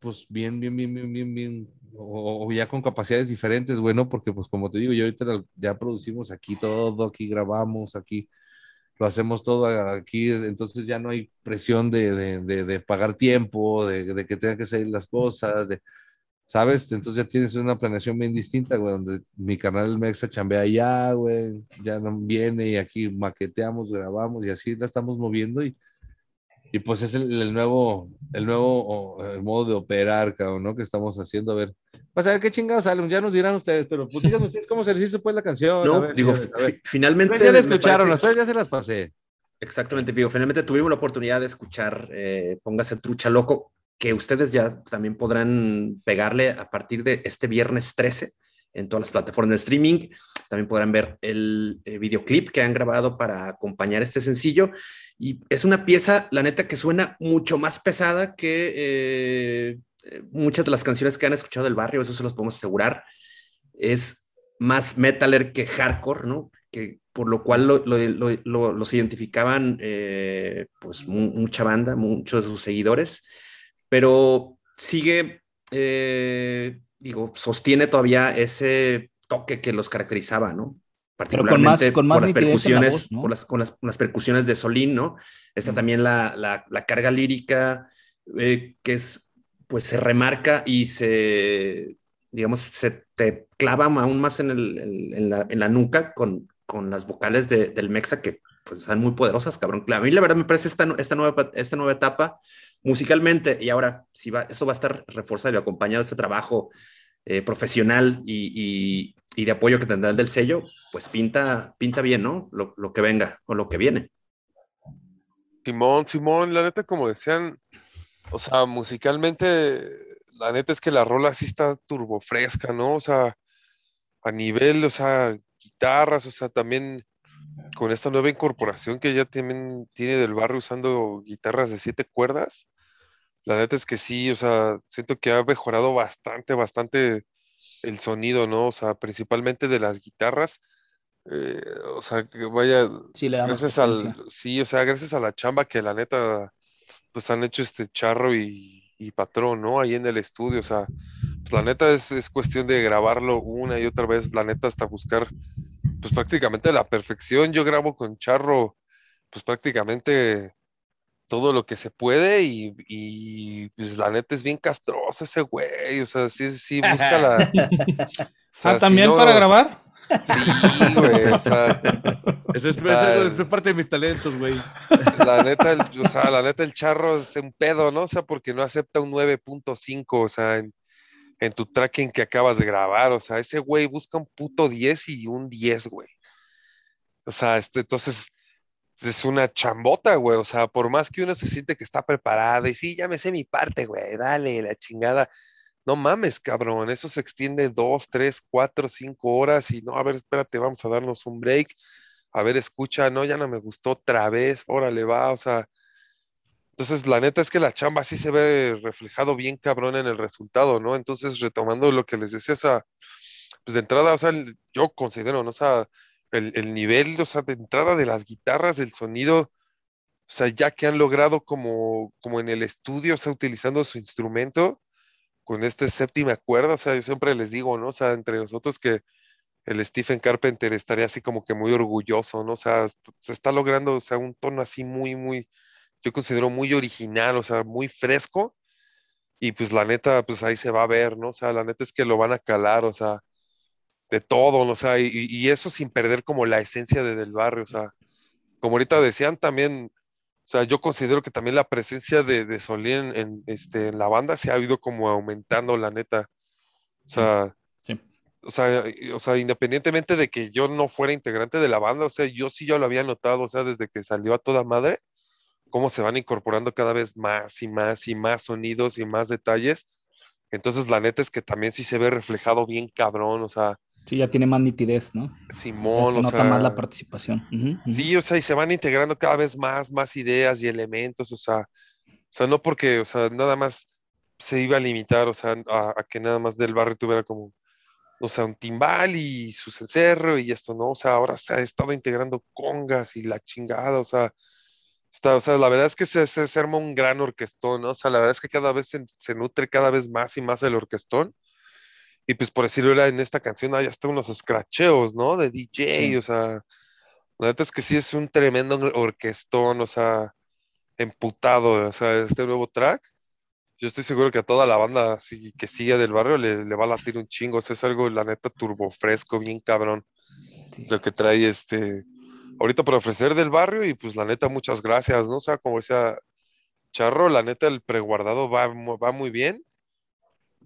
pues, bien, bien, bien, bien, bien, bien, o, o, ya con capacidades diferentes, bueno, porque, pues, como te digo, yo ahorita ya producimos aquí todo, aquí grabamos, aquí lo hacemos todo aquí, entonces ya no hay presión de, de, de, de pagar tiempo, de, que tengan que salir las cosas, de ¿sabes? Entonces ya tienes una planeación bien distinta, güey, donde mi canal Mexa chambea allá, güey, ya no viene y aquí maqueteamos, grabamos y así la estamos moviendo y, y pues es el, el nuevo, el nuevo el modo de operar, cabrón, ¿no? Que estamos haciendo, a ver, pues a ver qué chingados salen, ya nos dirán ustedes, pero pues díganme [LAUGHS] ustedes cómo se hizo pues la canción. No, ver, digo, ver. finalmente. ya la escucharon, ustedes ya se las pasé. Exactamente, digo, finalmente tuvimos la oportunidad de escuchar eh, Póngase Trucha Loco, que ustedes ya también podrán pegarle a partir de este viernes 13 en todas las plataformas de streaming. También podrán ver el, el, videoclip que han grabado para acompañar este sencillo. Y es una pieza, la neta, que suena mucho más pesada que eh, muchas de las canciones que han escuchado del barrio, eso se los podemos asegurar. Es más metaler que hardcore, ¿no? Que, por lo cual lo, lo, lo, los identificaban eh, pues mucha banda, muchos de sus seguidores pero sigue, eh, digo, sostiene todavía ese toque que los caracterizaba, ¿no? Particularmente con más, con más por las percusiones, voz, ¿no? por, las, con las, con las, percusiones de Solín, ¿no? Está mm. también la, la, la, carga lírica eh, que es, pues se remarca y se, digamos, se te clava aún más en, el, en, la, en la, nuca con, con las vocales de, del Mexa que pues son muy poderosas, cabrón. A mí la verdad me parece esta, esta, nueva, esta nueva etapa musicalmente, y ahora si va, eso va a estar reforzado y acompañado de este trabajo eh, profesional y, y, de apoyo que tendrá el del sello, pues pinta, pinta bien, ¿no? Lo, lo, que venga o lo que viene. Simón, Simón, la neta, como decían, o sea, musicalmente, la neta es que la rola sí está turbo fresca, ¿no? O sea, a nivel, o sea, guitarras, o sea, también con esta nueva incorporación que ya tienen, tiene del barrio usando guitarras de siete cuerdas, la neta es que sí, o sea, siento que ha mejorado bastante, bastante el sonido, ¿no? O sea, principalmente de las guitarras. Eh, o sea, que vaya, sí, le gracias al, sí, o sea, gracias a la chamba que la neta, pues han hecho este charro y, y patrón, ¿no? Ahí en el estudio, o sea, pues la neta es, es, cuestión de grabarlo una y otra vez, la neta hasta buscar, pues prácticamente la perfección. Yo grabo con charro, pues prácticamente todo lo que se puede y, y, pues la neta es bien castroso ese güey, o sea, sí, sí busca la... [LAUGHS] O sea, ah, ¿también si no, para grabar? Sí, güey, o sea... Eso es, la, es, parte de mis talentos, güey. La neta, el, o sea, la neta el charro es un pedo, ¿no? O sea, porque no acepta un 9.5, o sea, en, en tu tracking que acabas de grabar, o sea, ese güey busca un puto 10 y un 10, güey. O sea, este, entonces es una chambota, güey. O sea, por más que uno se siente que está preparada y sí, ya me sé mi parte, güey, dale, la chingada. No mames, cabrón, eso se extiende dos, tres, cuatro, cinco horas y no, a ver, espérate, vamos a darnos un break. A ver, escucha, no, ya no me gustó otra vez, órale, va, o sea. Entonces, la neta es que la chamba sí se ve reflejado bien cabrón en el resultado, ¿no? Entonces, retomando lo que les decía, o sea, pues de entrada, o sea, yo considero, ¿no? O sea, el, el, nivel, de entrada de las guitarras, del sonido, o sea, ya que han logrado como, como en el estudio, o sea, utilizando su instrumento con este séptima cuerda, o sea, yo siempre les digo, ¿no? O sea, entre nosotros que el Stephen Carpenter estaría así como que muy orgulloso, ¿no? O sea, se está logrando, o sea, un tono así muy, muy, yo considero muy original, o sea, muy fresco. Y pues la neta, pues ahí se va a ver, ¿no? O sea, la neta es que lo van a calar, o sea, de todo, ¿no? o sea, y, eso sin perder como la esencia de, del barrio, o sea, como ahorita decían también, o sea, yo considero que también la presencia de, de Solín en, este, en la banda se ha ido como aumentando, la neta. O sea, O, sea, o sea, independientemente de que yo no fuera integrante de la banda, o sea, yo sí ya lo había notado, o sea, desde que salió a toda madre, cómo se van incorporando cada vez más y más y más sonidos y más detalles. Entonces, la neta es que también sí se ve reflejado bien cabrón, o sea, Sí, ya tiene más nitidez, ¿no? Simón, se nota más la participación. Sí, o sea, y se van integrando cada vez más, más ideas y elementos, o sea, o sea, no porque, o sea, nada más se iba a limitar, o sea, a, que nada más del barrio tuviera como, o sea, un timbal y su cencerro y esto, ¿no? O sea, ahora se ha estado integrando congas y la chingada, o sea, está, o sea, la verdad es que se, se, arma un gran orquestón, ¿no? O sea, la verdad es que cada vez se, se nutre cada vez más y más el orquestón y pues por decirlo era en esta canción hay hasta unos scratcheos, ¿no? De DJ, o sea, la neta es que sí es un tremendo orquestón, o sea, emputado, o sea, este nuevo track. Yo estoy seguro que a toda la banda que sigue del barrio le, va a latir un chingo, o sea, es algo, la neta, turbo fresco, bien cabrón, lo que trae este, ahorita por ofrecer del barrio y pues la neta, muchas gracias, ¿no? O sea, como decía Charro, la neta, el preguardado va, va muy bien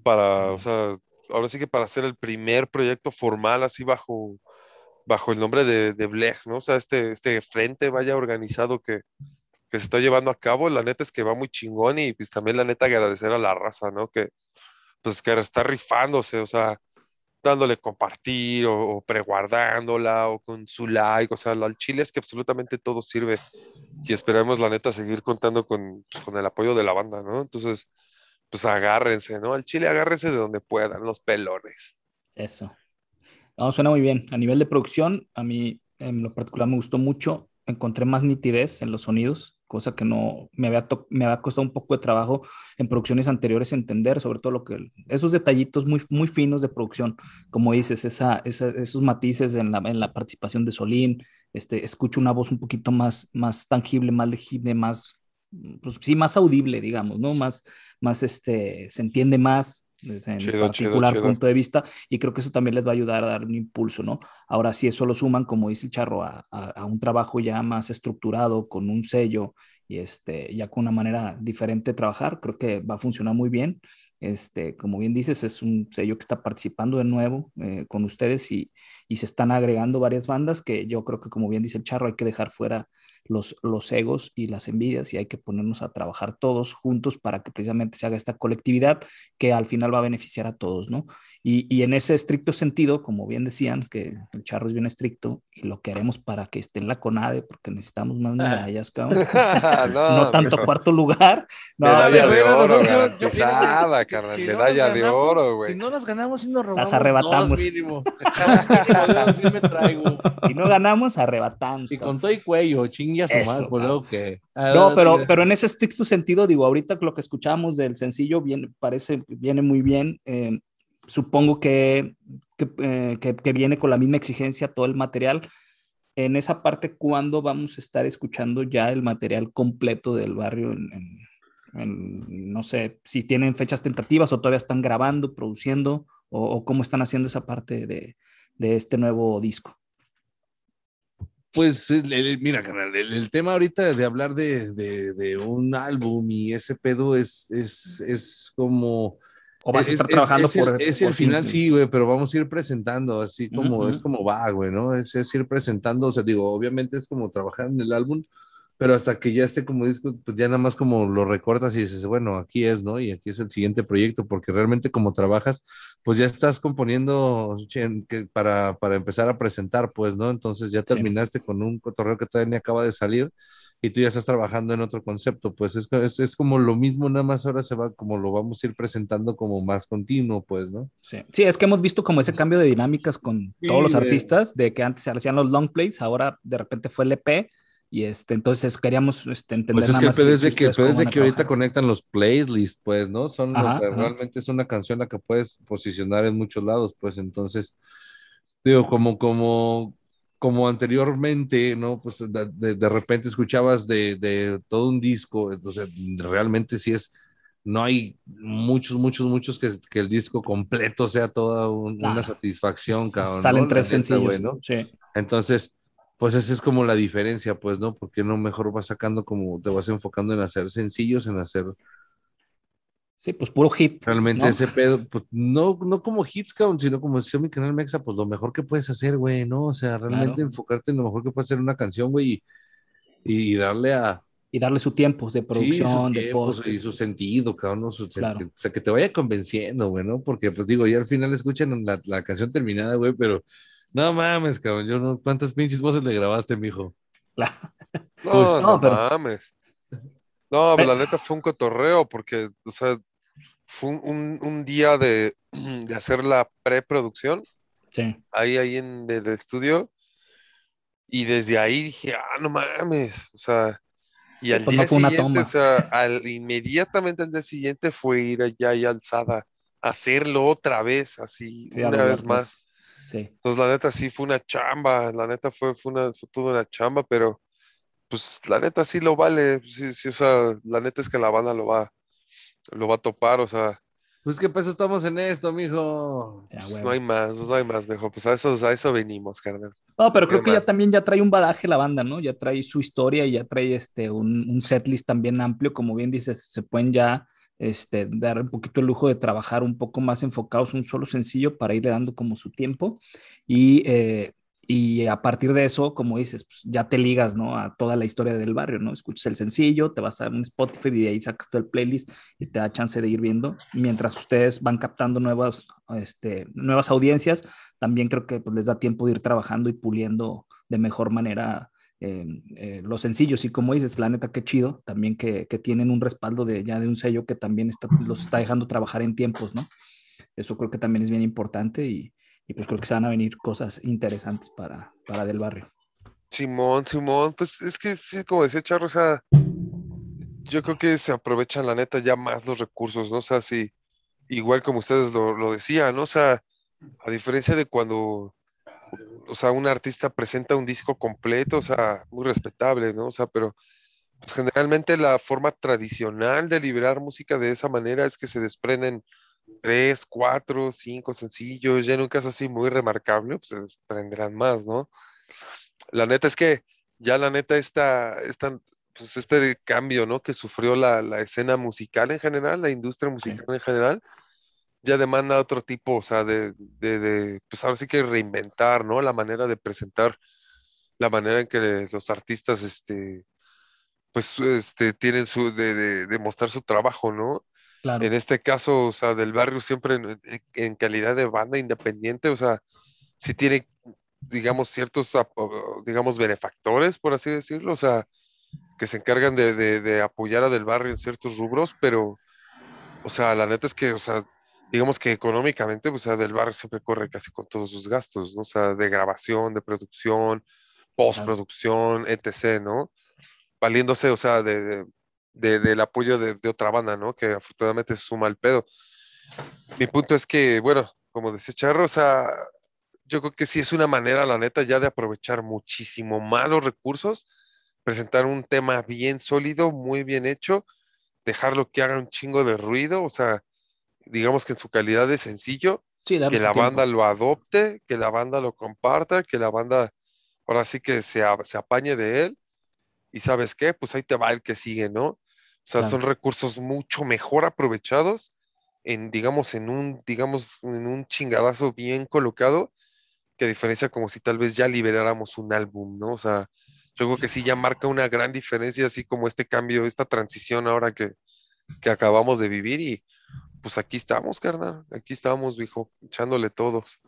para, o sea, ahora sí que para hacer el primer proyecto formal así bajo, bajo el nombre de, de ¿no? O sea, este, este frente vaya organizado que, que se está llevando a cabo, la neta es que va muy chingón y pues también la neta agradecer a la raza, ¿no? Que pues que está rifándose, o sea, dándole compartir o, preguardándola o con su like, o sea, al chile es que absolutamente todo sirve y esperamos la neta seguir contando con, pues, con el apoyo de la banda, ¿no? Entonces, pues agárrense, ¿no? Al chile agárrense de donde puedan, los pelones. Eso. No, suena muy bien. A nivel de producción, a mí en lo particular me gustó mucho. Encontré más nitidez en los sonidos, cosa que no me había, me había costado un poco de trabajo en producciones anteriores entender, sobre todo lo que esos detallitos muy, muy finos de producción, como dices, esa, esos matices en la, en la participación de Solín, este, escucho una voz un poquito más, más tangible, más legible, más pues sí, más audible, digamos, ¿no? Más, más este, se entiende más desde mi particular punto de vista y creo que eso también les va a ayudar a dar un impulso, ¿no? Ahora si eso lo suman, como dice el Charro, a, a, un trabajo ya más estructurado, con un sello y este, ya con una manera diferente de trabajar, creo que va a funcionar muy bien. Este, como bien dices, es un sello que está participando de nuevo eh, con ustedes y, y, se están agregando varias bandas que yo creo que, como bien dice el Charro, hay que dejar fuera los, los egos y las envidias y hay que ponernos a trabajar todos juntos para que precisamente se haga esta colectividad que al final va a beneficiar a todos, ¿no? Y, y en ese estricto sentido, como bien decían, que el charro es bien estricto y lo que haremos para que esté en la CONADE, porque necesitamos más medallas, [LAUGHS] cabrón. no, [LAUGHS] tanto cuarto lugar. [LAUGHS] No, medalla de oro, garantizada, carnal. Medalla de oro, güey. Si no las ganamos, y nos robamos. Las arrebatamos. mínimo. Si no ganamos, arrebatamos. Y con todo y cuello, chingue madre, pues, que. No, pero, pero en ese estricto sentido, digo, ahorita lo que escuchamos del sencillo viene, parece, viene muy bien. Eh, supongo que, eh, que, que, viene con la misma exigencia todo el material. En esa parte, ¿cuándo vamos a estar escuchando ya el material completo del barrio? En, no sé si tienen fechas tentativas o todavía están grabando, produciendo, o, cómo están haciendo esa parte de, de este nuevo disco. Pues mira, carnal, el, tema ahorita de hablar de, de, de, un álbum y ese pedo es, es, es como... O vas a estar trabajando por... es el final, sí, güey, pero vamos a ir presentando, así como, es como va, güey, ¿no? Es, es ir presentando, o sea, digo, obviamente es como trabajar en el álbum, pero hasta que ya esté como disco, pues ya nada más como lo recortas y dices, bueno, aquí es, ¿no? Y aquí es el siguiente proyecto, porque realmente como trabajas, pues ya estás componiendo para, para empezar a presentar, pues, ¿no? Entonces ya terminaste con un cotorreo que todavía ni acaba de salir y tú ya estás trabajando en otro concepto, pues es, es, es, como lo mismo, nada más ahora se va, como lo vamos a ir presentando como más continuo, pues, ¿no? Sí, sí es que hemos visto como ese cambio de dinámicas con todos los artistas, de que antes se hacían los long plays, ahora de repente fue el EP, y este, entonces queríamos este, entender pues es que más. es de que, de que ahorita conectan los playlists, pues, ¿no? Son, realmente es una canción la que puedes posicionar en muchos lados, pues, entonces, digo, como, como, como anteriormente, ¿no? Pues de, de repente escuchabas de, de, todo un disco, entonces realmente sí es, no hay muchos, muchos, muchos que, que el disco completo sea toda una satisfacción, cabrón. Salen tres sencillos, ¿no? Sí. Entonces, pues esa es como la diferencia, pues, ¿no? Porque no mejor vas sacando como, te vas enfocando en hacer sencillos, en hacer Sí, pues puro hit. Realmente ese pedo, pues no, no como hits, count, sino como decía mi canal Mexa, pues lo mejor que puedes hacer, güey, ¿no? O sea, realmente enfocarte en lo mejor que puede hacer una canción, güey, y, darle a. Y darle su tiempo de producción, de post. Y su sentido, cabrón, ¿no? o sea, que te vaya convenciendo, güey, ¿no? Porque, pues digo, ya al final escuchan la, la canción terminada, güey, pero no mames, cabrón, yo no, ¿cuántas pinches voces le grabaste, mijo? Claro. No, no, mames. No, pues la neta fue un cotorreo porque, o sea, fue un, día [CLEARS THROAT] de, hacer la preproducción. Sí. Ahí, ahí en el estudio. Y desde ahí dije, ah, no mames. O sea, y al pues día siguiente, o sea, al, inmediatamente al día siguiente fue ir allá y alzada, hacerlo otra vez, así, una vez más. Sí. Entonces, la neta sí fue una chamba, la neta fue, fue, una, fue toda una chamba, pero pues la neta sí lo vale, sí, sí, o sea, la neta es que la banda lo va, lo va a topar, o sea. Pues qué peso estamos en esto, mijo. Pues, no hay más, pues, no hay más, mejor. Pues a eso, a eso venimos, carnal. No, pero creo que ya también ya trae un badaje la banda, ¿no? Ya trae su historia y ya trae este un, un setlist también amplio, como bien dices, se pueden ya este, dar un poquito el lujo de trabajar un poco más enfocados un solo sencillo para irle dando como su tiempo y eh, y a partir de eso, como dices, pues ya te ligas, ¿no? A toda la historia del barrio, ¿no? Escuchas el sencillo, te vas a un Spotify y de ahí sacas todo el playlist y te da chance de ir viendo. Mientras ustedes van captando nuevas, este, nuevas audiencias, también creo que pues, les da tiempo de ir trabajando y puliendo de mejor manera eh, eh, los sencillos. Y como dices, la neta, qué chido, también que, que, tienen un respaldo de ya de un sello que también está, los está dejando trabajar en tiempos, ¿no? Eso creo que también es bien importante y, y pues creo que se van a venir cosas interesantes para, para del barrio. Simón, Simón, pues es que sí, como decía Charro, o sea, yo creo que se aprovechan la neta ya más los recursos, ¿no? O sea, sí, igual como ustedes lo, lo decían, ¿no? O sea, a diferencia de cuando, o sea, un artista presenta un disco completo, o sea, muy respetable, ¿no? O sea, pero pues generalmente la forma tradicional de liberar música de esa manera es que se desprenden tres, cuatro, cinco sencillos, ya en un caso así muy remarcable, pues se desprenderán más, ¿no? La neta es que ya la neta esta, esta pues este cambio, ¿no? Que sufrió la, la, escena musical en general, la industria musical en general, ya demanda otro tipo, o sea, de, de, de, pues ahora sí que reinventar, ¿no? La manera de presentar, la manera en que los artistas, este, pues, este, tienen su, de, de mostrar su trabajo, ¿no? En este caso, o sea, del barrio siempre en, calidad de banda independiente, o sea, sí tiene, digamos, ciertos, digamos, benefactores, por así decirlo, o sea, que se encargan de, apoyar a del barrio en ciertos rubros, pero, o sea, la neta es que, o sea, digamos que económicamente, pues, o sea, del barrio siempre corre casi con todos sus gastos, ¿no? O sea, de grabación, de producción, postproducción, etc., ¿no? Valiéndose, o sea, de del apoyo de, otra banda, ¿no? Que afortunadamente se suma al pedo. Mi punto es que, bueno, como decía Charro, o sea, yo creo que sí es una manera, la neta, ya de aprovechar muchísimo más los recursos, presentar un tema bien sólido, muy bien hecho, dejarlo que haga un chingo de ruido, o sea, digamos que en su calidad de sencillo, que la banda lo adopte, que la banda lo comparta, que la banda ahora sí que se, se apañe de él y sabes qué, pues ahí te va el que sigue, ¿no? O sea, son recursos mucho mejor aprovechados en, digamos, en un, digamos, en un chingadazo bien colocado, que a diferencia como si tal vez ya liberáramos un álbum, ¿no? O sea, yo creo que sí ya marca una gran diferencia, así como este cambio, esta transición ahora que, que acabamos de vivir y pues aquí estamos, carnal, aquí estamos, viejo, echándole todos.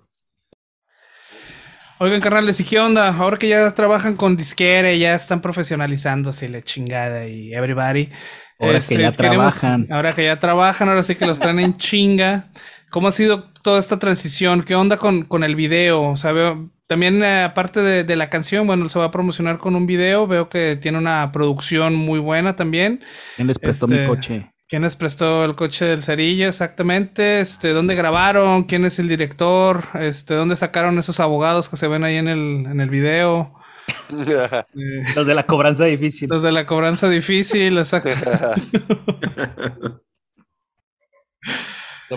Oigan, carnales, ¿y qué onda? Ahora que ya trabajan con disquere, ya están profesionalizándose la chingada y everybody. Ahora que ya este, trabajan. Ahora que ya trabajan, ahora sí que los traen en chinga. ¿Cómo ha sido toda esta transición? ¿Qué onda con, con el video? O sea, veo, también eh, aparte de, la canción, bueno, se va a promocionar con un video. Veo que tiene una producción muy buena también. ¿Quién les prestó mi este, coche? ¿Quién les prestó el coche del cerillo exactamente? Este, ¿dónde grabaron? ¿Quién es el director? Este, ¿dónde sacaron esos abogados que se ven ahí en el, en el video? [LAUGHS] Eh, los de la cobranza difícil. Los de la cobranza difícil, exacto. [LAUGHS]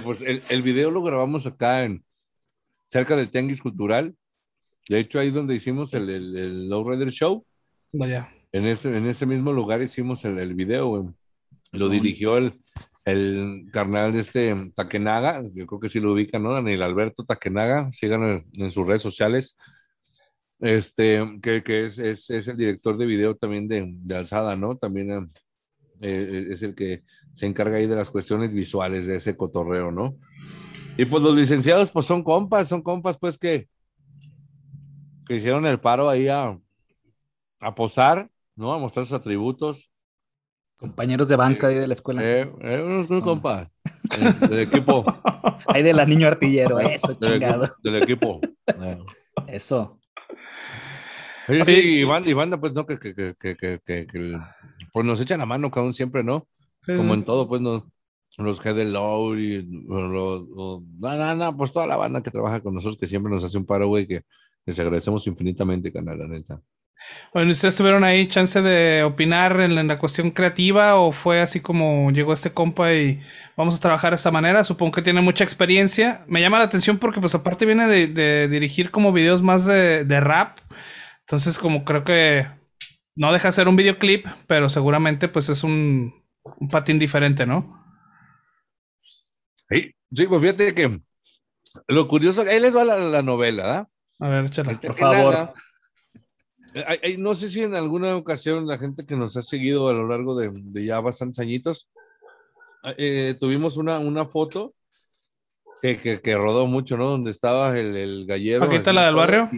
pues el, video lo grabamos acá en cerca del Tianguis Cultural. De hecho, ahí donde hicimos el, el, el Low Rider Show. Vaya. En ese, en ese mismo lugar hicimos el, el video, Lo dirigió el, el carnal de este Takenaga, yo creo que sí lo ubican, ¿no? Daniel Alberto Takenaga, sigan en, sus redes sociales. Este, que, que es, es, es, el director de video también de, de Alzada, ¿no? También eh, eh, es el que se encarga ahí de las cuestiones visuales de ese cotorreo, ¿no? Y pues los licenciados, pues son compas, son compas, pues que, que hicieron el paro ahí a, a posar ¿no? A mostrar sus atributos. Compañeros de banca ahí de la escuela. Eh, eh un, compa. del equipo. [LAUGHS] Ahí de la niño artillero, eso, chingado. Del, equipo. Eso. Sí, y, banda, pues, ¿no? Que, que, que, que, pues nos echan la mano, aún siempre, ¿no? Como en todo, pues, no, los Head Load y los, los, no, no, pues toda la banda que trabaja con nosotros, que siempre nos hace un paro, güey, que les agradecemos infinitamente, canal, la neta. Bueno, ¿ustedes tuvieron ahí chance de opinar en, la cuestión creativa o fue así como llegó este compa y vamos a trabajar de esta manera? Supongo que tiene mucha experiencia. Me llama la atención porque pues aparte viene de, dirigir como videos más de, rap. Entonces como creo que no deja de ser un videoclip, pero seguramente pues es un, patín diferente, ¿no? Sí, sí, pues fíjate que lo curioso, ahí les va la, novela, A ver, échala. Por favor. No sé si en alguna ocasión la gente que nos ha seguido a lo largo de, ya bastantes añitos, ah, eh, tuvimos una, una foto que, que, rodó mucho, ¿no? Donde estaba el, el gallero. ¿Paquita la del barrio?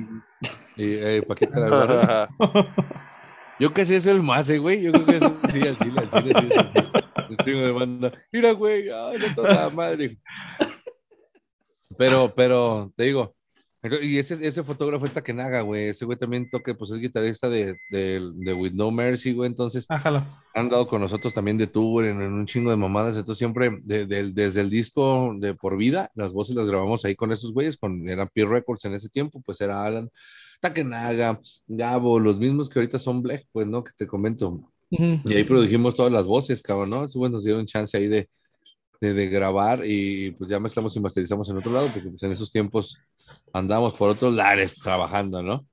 Y, eh, Paquita la del barrio. [LAUGHS] Yo que sé es el más, güey. Yo creo que es sí, así, así, así, El de banda. Mira, güey, ay, no toda madre. Pero, pero, te digo, y ese, ese fotógrafo es Takenaga, güey. Ese güey también toca, pues es guitarrista de, de, de With No Mercy, güey. Entonces, han dado con nosotros también de tour en, un chingo de mamadas. Entonces, siempre desde el disco de Por Vida, las voces las grabamos ahí con esos güeyes, con, eran Peer Records en ese tiempo, pues era Alan, Takenaga, Gabo, los mismos que ahorita son Black, pues, ¿no? Que te comento. Y ahí produjimos todas las voces, cabrón, ¿no? Eso, nos dieron chance ahí de, de, grabar y pues ya mezclamos y masterizamos en otro lado, porque pues en esos tiempos andamos por otros lares trabajando, ¿no?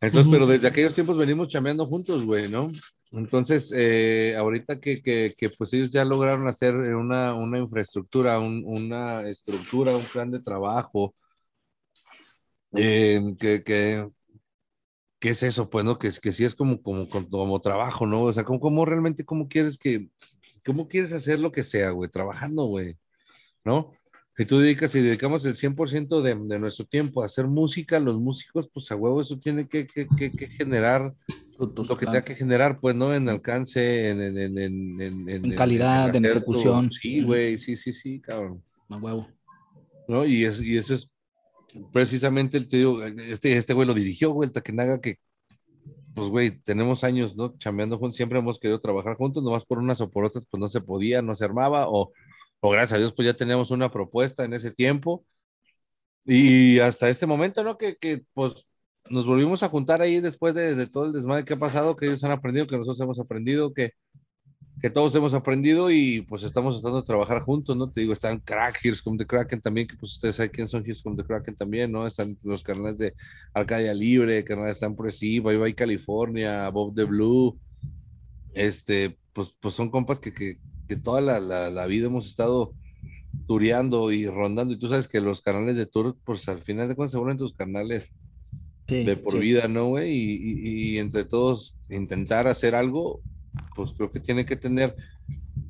Entonces, pero desde aquellos tiempos venimos chameando juntos, güey, ¿no? Entonces, eh, ahorita que, que, que, pues ellos ya lograron hacer una, una infraestructura, una estructura, un plan de trabajo, eh, que, que, ¿qué es eso? Pues, ¿no? Que, que sí es como, como, como, trabajo, ¿no? O sea, ¿cómo, cómo realmente, cómo quieres que, cómo quieres hacer lo que sea, güey? Trabajando, güey, ¿no? Si tú dedicas y dedicamos el 100% de, de, nuestro tiempo a hacer música, los músicos, pues a huevo, eso tiene que, que, que, generar lo que tenga que generar, pues, ¿no? En alcance, en, en, en, en calidad, en, ejecución. Sí, güey, sí, sí, sí, cabrón. A huevo. ¿No? Y, es, y eso es precisamente, el te digo, este, este güey lo dirigió, güey, el Takenaga, que pues, güey, tenemos años, ¿no? Chambeando juntos, siempre hemos querido trabajar juntos, nomás por unas o por otras, pues no se podía, no se armaba, o, o gracias a Dios, pues ya teníamos una propuesta en ese tiempo. Y hasta este momento, ¿no? Que, que pues nos volvimos a juntar ahí después de, de, todo el desmadre que ha pasado, que ellos han aprendido, que nosotros hemos aprendido, que, que todos hemos aprendido y pues estamos tratando de trabajar juntos, ¿no? Te digo, están Crack, Here's Come the Kraken también, que pues ustedes saben quién son Here's Come the Kraken también, ¿no? Están los canales de Arcadia Libre, canales están por sí, Bye Bye California, Bob the Blue, este, pues, pues son compas que, que, que toda la, la, la, vida hemos estado tureando y rondando, y tú sabes que los canales de tour, pues al final de cuentas se vuelven tus canales de por vida, ¿no, güey? Y, y, y entre todos intentar hacer algo pues creo que tiene que tener,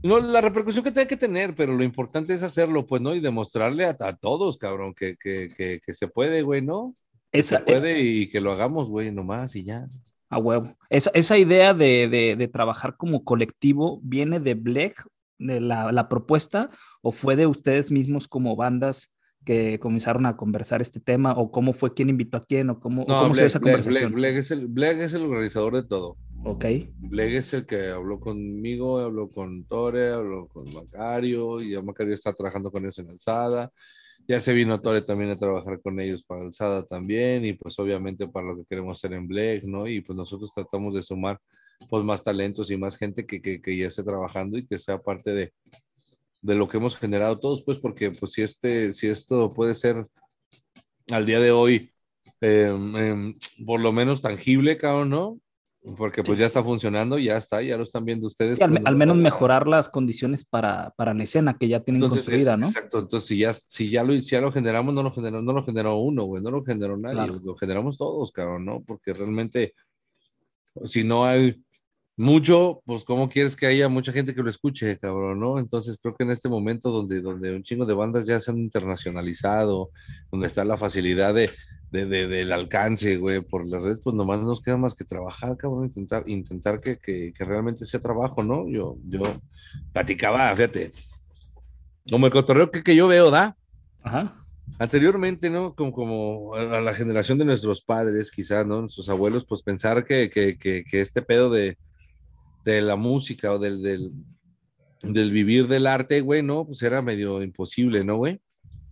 no la repercusión que tiene que tener, pero lo importante es hacerlo, pues, ¿no? Y demostrarle a, todos, cabrón, que, que, que, se puede, güey, ¿no? se eh, puede y que lo hagamos, güey, nomás y ya. A huevo. Esa, esa idea de, de, de, trabajar como colectivo viene de Black, de la, la, propuesta, o fue de ustedes mismos como bandas que comenzaron a conversar este tema, o cómo fue quién invitó a quién, o cómo, cómo se dio esa conversación. Black, es el, Black es el organizador de todo. Ok. Bleg es el que habló conmigo, habló con Tore, habló con Macario, y ya Macario está trabajando con ellos en Alzada. Ya se vino Tore también a trabajar con ellos para Alzada también, y pues obviamente para lo que queremos hacer en Bleg, ¿no? Y pues nosotros tratamos de sumar pues más talentos y más gente que, que, que ya esté trabajando y que sea parte de, de lo que hemos generado todos, pues porque pues si, este, si esto puede ser al día de hoy em, em, por lo menos tangible, cabrón, ¿no? Porque pues ya está funcionando, ya está, ya lo están viendo ustedes. Sí, al, menos mejorar las condiciones para, para, la escena que ya tienen construida, ¿no? Exacto, entonces si ya, si ya, lo, ya lo generamos, no lo generó, no lo generó uno, güey, no lo generó nadie, lo generamos todos, cabrón, ¿no? Porque realmente, si no hay mucho, pues cómo quieres que haya mucha gente que lo escuche, cabrón, ¿no? Entonces creo que en este momento donde, donde un chingo de bandas ya se han internacionalizado, donde está la facilidad de, de, del alcance, güey, por las redes, pues nomás nos queda más que trabajar, cabrón, intentar, intentar que, que, que realmente sea trabajo, ¿no? Yo, yo platicaba, fíjate, como el cotorreo que, que yo veo, ¿da? Ajá. Anteriormente, ¿no? Como, como a la generación de nuestros padres, quizás, ¿no? Nuestros abuelos, pues pensar que, que, que, que este pedo de, de la música o del, del, del, vivir del arte, güey, ¿no? Pues era medio imposible, ¿no, güey?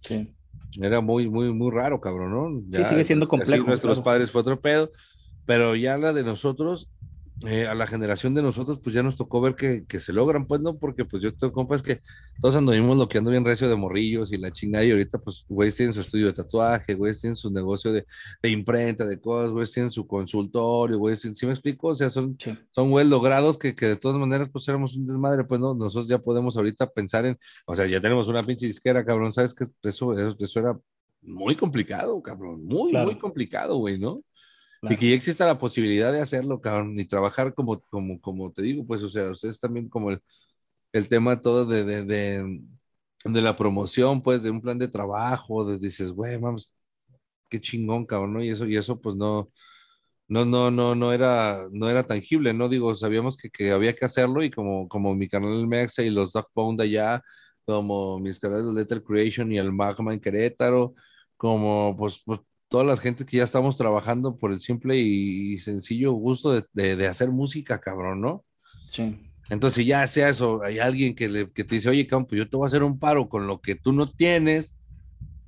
Sí. Era muy, muy, muy raro, cabrón, ¿no? Ya, sí, sigue siendo complejo. Nuestros claro. padres fue otro pedo, pero ya la de nosotros, eh, a la generación de nosotros, pues ya nos tocó ver que, que, se logran, pues, ¿no? Porque, pues, yo tengo compas que todos anduvimos lo que ando bien recio de morrillos y la chingada, y ahorita, pues, güey, tienen su estudio de tatuaje, güey, tienen su negocio de, de imprenta, de cosas, güey, tienen su consultorio, güey, ¿sí, me explico? O sea, son, sí. son güey logrados que, que de todas maneras, pues, éramos un desmadre, pues, ¿no? Nosotros ya podemos ahorita pensar en, o sea, ya tenemos una pinche disquera, cabrón, ¿sabes que Eso, eso, eso era muy complicado, cabrón, muy, claro. muy complicado, güey, ¿no? Claro. Y que ya exista la posibilidad de hacerlo, cabrón, y trabajar como, como, como te digo, pues, o sea, ustedes también como el, el tema todo de, de, de, de, la promoción, pues, de un plan de trabajo, de dices, güey, vamos, qué chingón, cabrón, ¿no? Y eso, y eso, pues, no, no, no, no, no era, no era tangible, ¿no? Digo, sabíamos que, que había que hacerlo y como, como mi canal Mexa y los Dog Pound allá, como mis canales de Letter Creation y el Magma en Querétaro, como, pues, pues todas las gente que ya estamos trabajando por el simple y sencillo gusto de, de, de, hacer música, cabrón, ¿no? Sí. Entonces, si ya sea eso, hay alguien que, le, que te dice, oye, campo, yo te voy a hacer un paro con lo que tú no tienes,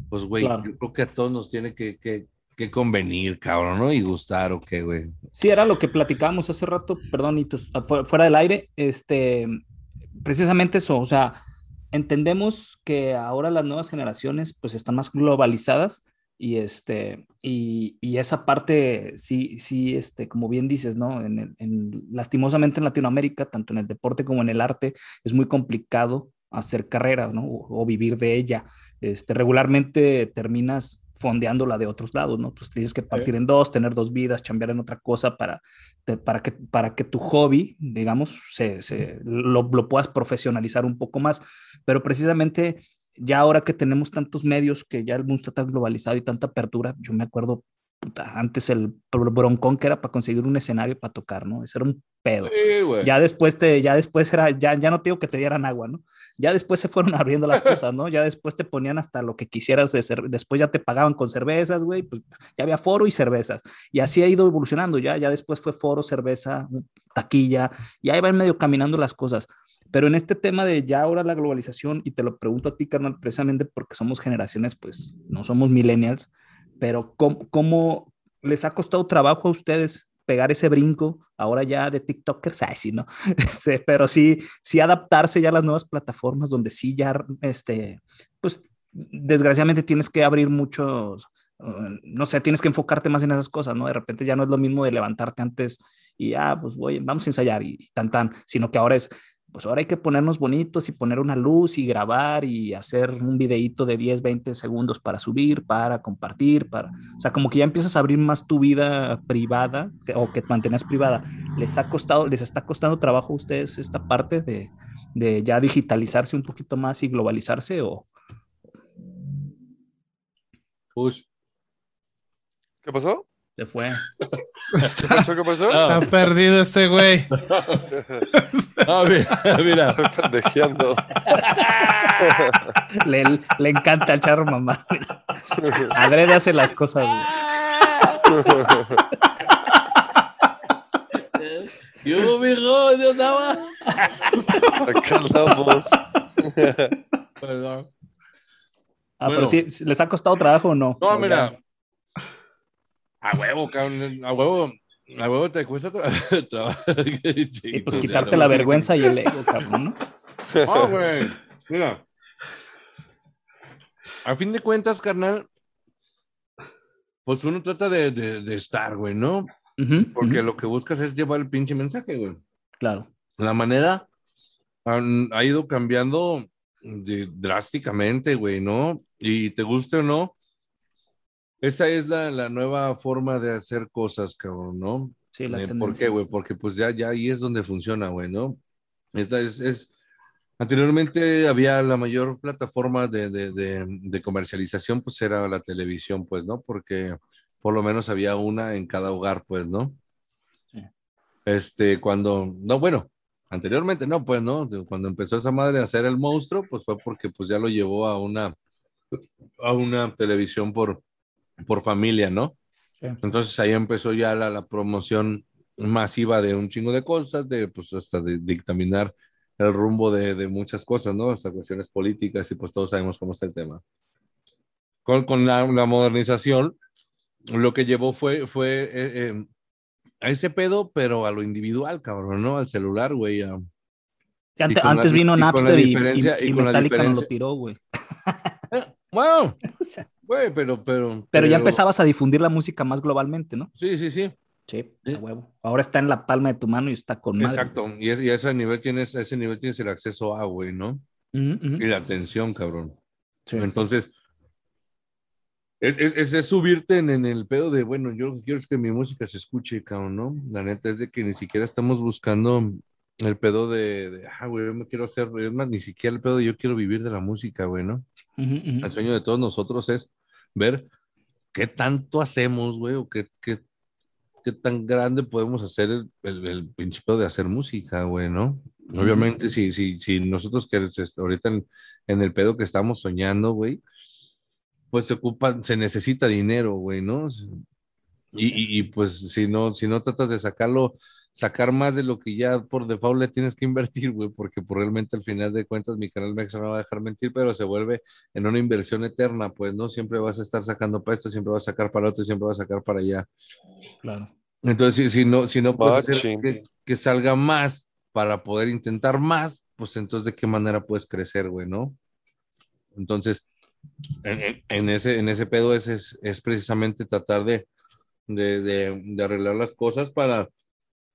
pues, güey, claro. yo creo que a todos nos tiene que, que, que convenir, cabrón, ¿no? Y gustar, ¿o qué, güey? Sí, era lo que platicábamos hace rato, perdón, y fuera del aire, este, precisamente eso, o sea, entendemos que ahora las nuevas generaciones, pues, están más globalizadas, y este y, y, esa parte sí sí este como bien dices no en, en, lastimosamente en Latinoamérica tanto en el deporte como en el arte es muy complicado hacer carrera no o, o vivir de ella. Este regularmente terminas fondeándola de otros lados, ¿no? Pues tienes que partir en dos, tener dos vidas, chambear en otra cosa para, te, para, que, para que tu hobby, digamos, se, se lo, lo, puedas profesionalizar un poco más. Pero precisamente ya ahora que tenemos tantos medios, que ya el mundo está tan globalizado y tanta apertura, yo me acuerdo puta, antes el broncón que era para conseguir un escenario para tocar, ¿no? Ese era un pedo. Sí, ya después te, ya después era, ya, ya no te digo que te dieran agua, ¿no? Ya después se fueron [LAUGHS] abriendo las cosas, ¿no? Ya después te ponían hasta lo que quisieras de ser, después ya te pagaban con cervezas, güey, pues ya había foro y cervezas. Y así ha ido evolucionando, ya, ya después fue foro, cerveza, taquilla, y ahí van medio caminando las cosas. Pero en este tema de ya ahora la globalización, y te lo pregunto a ti, carnal, precisamente porque somos generaciones, pues no somos millennials, pero ¿cómo, ¿cómo, les ha costado trabajo a ustedes pegar ese brinco ahora ya de TikTokers? Ay, sí, ¿no? [LAUGHS] Este, pero sí, sí adaptarse ya a las nuevas plataformas donde sí ya, este, pues desgraciadamente tienes que abrir muchos, uh, no sé, tienes que enfocarte más en esas cosas, ¿no? De repente ya no es lo mismo de levantarte antes y ya, ah, pues voy, vamos a ensayar y, y tan tan, sino que ahora es, pues ahora hay que ponernos bonitos y poner una luz y grabar y hacer un videíto de 10, 20 segundos para subir, para compartir, para, o sea, como que ya empiezas a abrir más tu vida privada o que mantenías privada. ¿Les ha costado, les está costando trabajo a ustedes esta parte de, de ya digitalizarse un poquito más y globalizarse o? Pues. ¿Qué pasó? Se fue. ¿Qué pasó? ¿Qué pasó? No. Ha perdido este güey. no, mira, [LAUGHS] mira. Estoy pendejeando. le, le, encanta el charro mamá. Adrede hace las cosas. mijo? ¿Dónde andaba? Acá andamos. Perdón. Ah, Bueno. pero sí, ¿les ha costado trabajo o no? No, mira. A huevo, cabrón. A huevo. A huevo te cuesta tra- [LAUGHS] trabajar. Y pues quitarte la vergüenza y el ego, cabrón, ¿no? Ah, güey. Mira. A fin de cuentas, carnal, pues uno trata de, de- de estar, güey, ¿no? Ujú, Porque ujú, lo que buscas es llevar el pinche mensaje, güey. Claro. La manera han- ha ido cambiando de- drásticamente, güey, ¿no? Y te guste o no, esa es la, la nueva forma de hacer cosas, cabrón, ¿no? Sí, la Eh, ¿Por qué, güey? Porque pues ya, ya ahí es donde funciona, güey, ¿no? Esta es, es... Anteriormente había la mayor plataforma de, de, de, de comercialización, pues era la televisión, pues, ¿no? Porque por lo menos había una en cada hogar, pues, ¿no? Sí. Este, cuando, no, bueno, anteriormente no, pues, ¿no? Cuando empezó esa madre a hacer el monstruo, pues fue porque pues ya lo llevó a una, a una televisión por, por familia, ¿no? Sí. Entonces ahí empezó ya la, la promoción masiva de un chingo de cosas, de pues hasta de dictaminar el rumbo de, de muchas cosas, ¿no? Hasta cuestiones políticas y pues todos sabemos cómo está el tema. Con, con la, la modernización, lo que llevó fue, fue eh, eh, a ese pedo, pero a lo individual, cabrón, ¿no? Al celular, güey. a- Sí, ante- y con la- antes vino Napster y, y- y y Metallica nos lo tiró, güey. [LAUGHS] Bueno, [LAUGHS] güey, pero, pero, Pero ya empezabas a difundir la música más globalmente, ¿no? Sí, sí, sí. Sí, Sí. a huevo. Ahora está en la palma de tu mano y está con madre. Exacto. Y, es- y a ese nivel tienes, a ese nivel tienes el acceso a, güey, ¿no? Y la atención, cabrón. Sí. Entonces, es, es, es- es subirte en, en el pedo de, bueno, yo quiero que mi música se escuche, cabrón, ¿no? La neta es de que ni siquiera estamos buscando el pedo de, de, ah, güey, yo me quiero hacer, es más, ni siquiera el pedo de yo quiero vivir de la música, güey, ¿no? El sueño de todos nosotros es ver qué tanto hacemos, güey, o qué, qué, qué tan grande podemos hacer el, el, pedo de hacer música, güey, ¿no? Obviamente, si, si, si nosotros que es- ahorita en, en el pedo que estamos soñando, güey, pues se ocupa, se necesita dinero, güey, ¿no? Y, y, y, pues si no, si no tratas de sacarlo, sacar más de lo que ya por default le tienes que invertir, güey, porque pues, realmente al final de cuentas mi canal Mexa no va a dejar mentir, pero se vuelve en una inversión eterna, pues, ¿no? Siempre vas a estar sacando para esto, siempre vas a sacar para otro, siempre vas a sacar para allá. Claro. Entonces, si, si no, si no puedes hacer que, que salga más para poder intentar más, pues entonces de qué manera puedes crecer, güey, ¿no? Entonces, en, en- en ese, en ese pedo es, es, es precisamente tratar de, de, de- de arreglar las cosas para,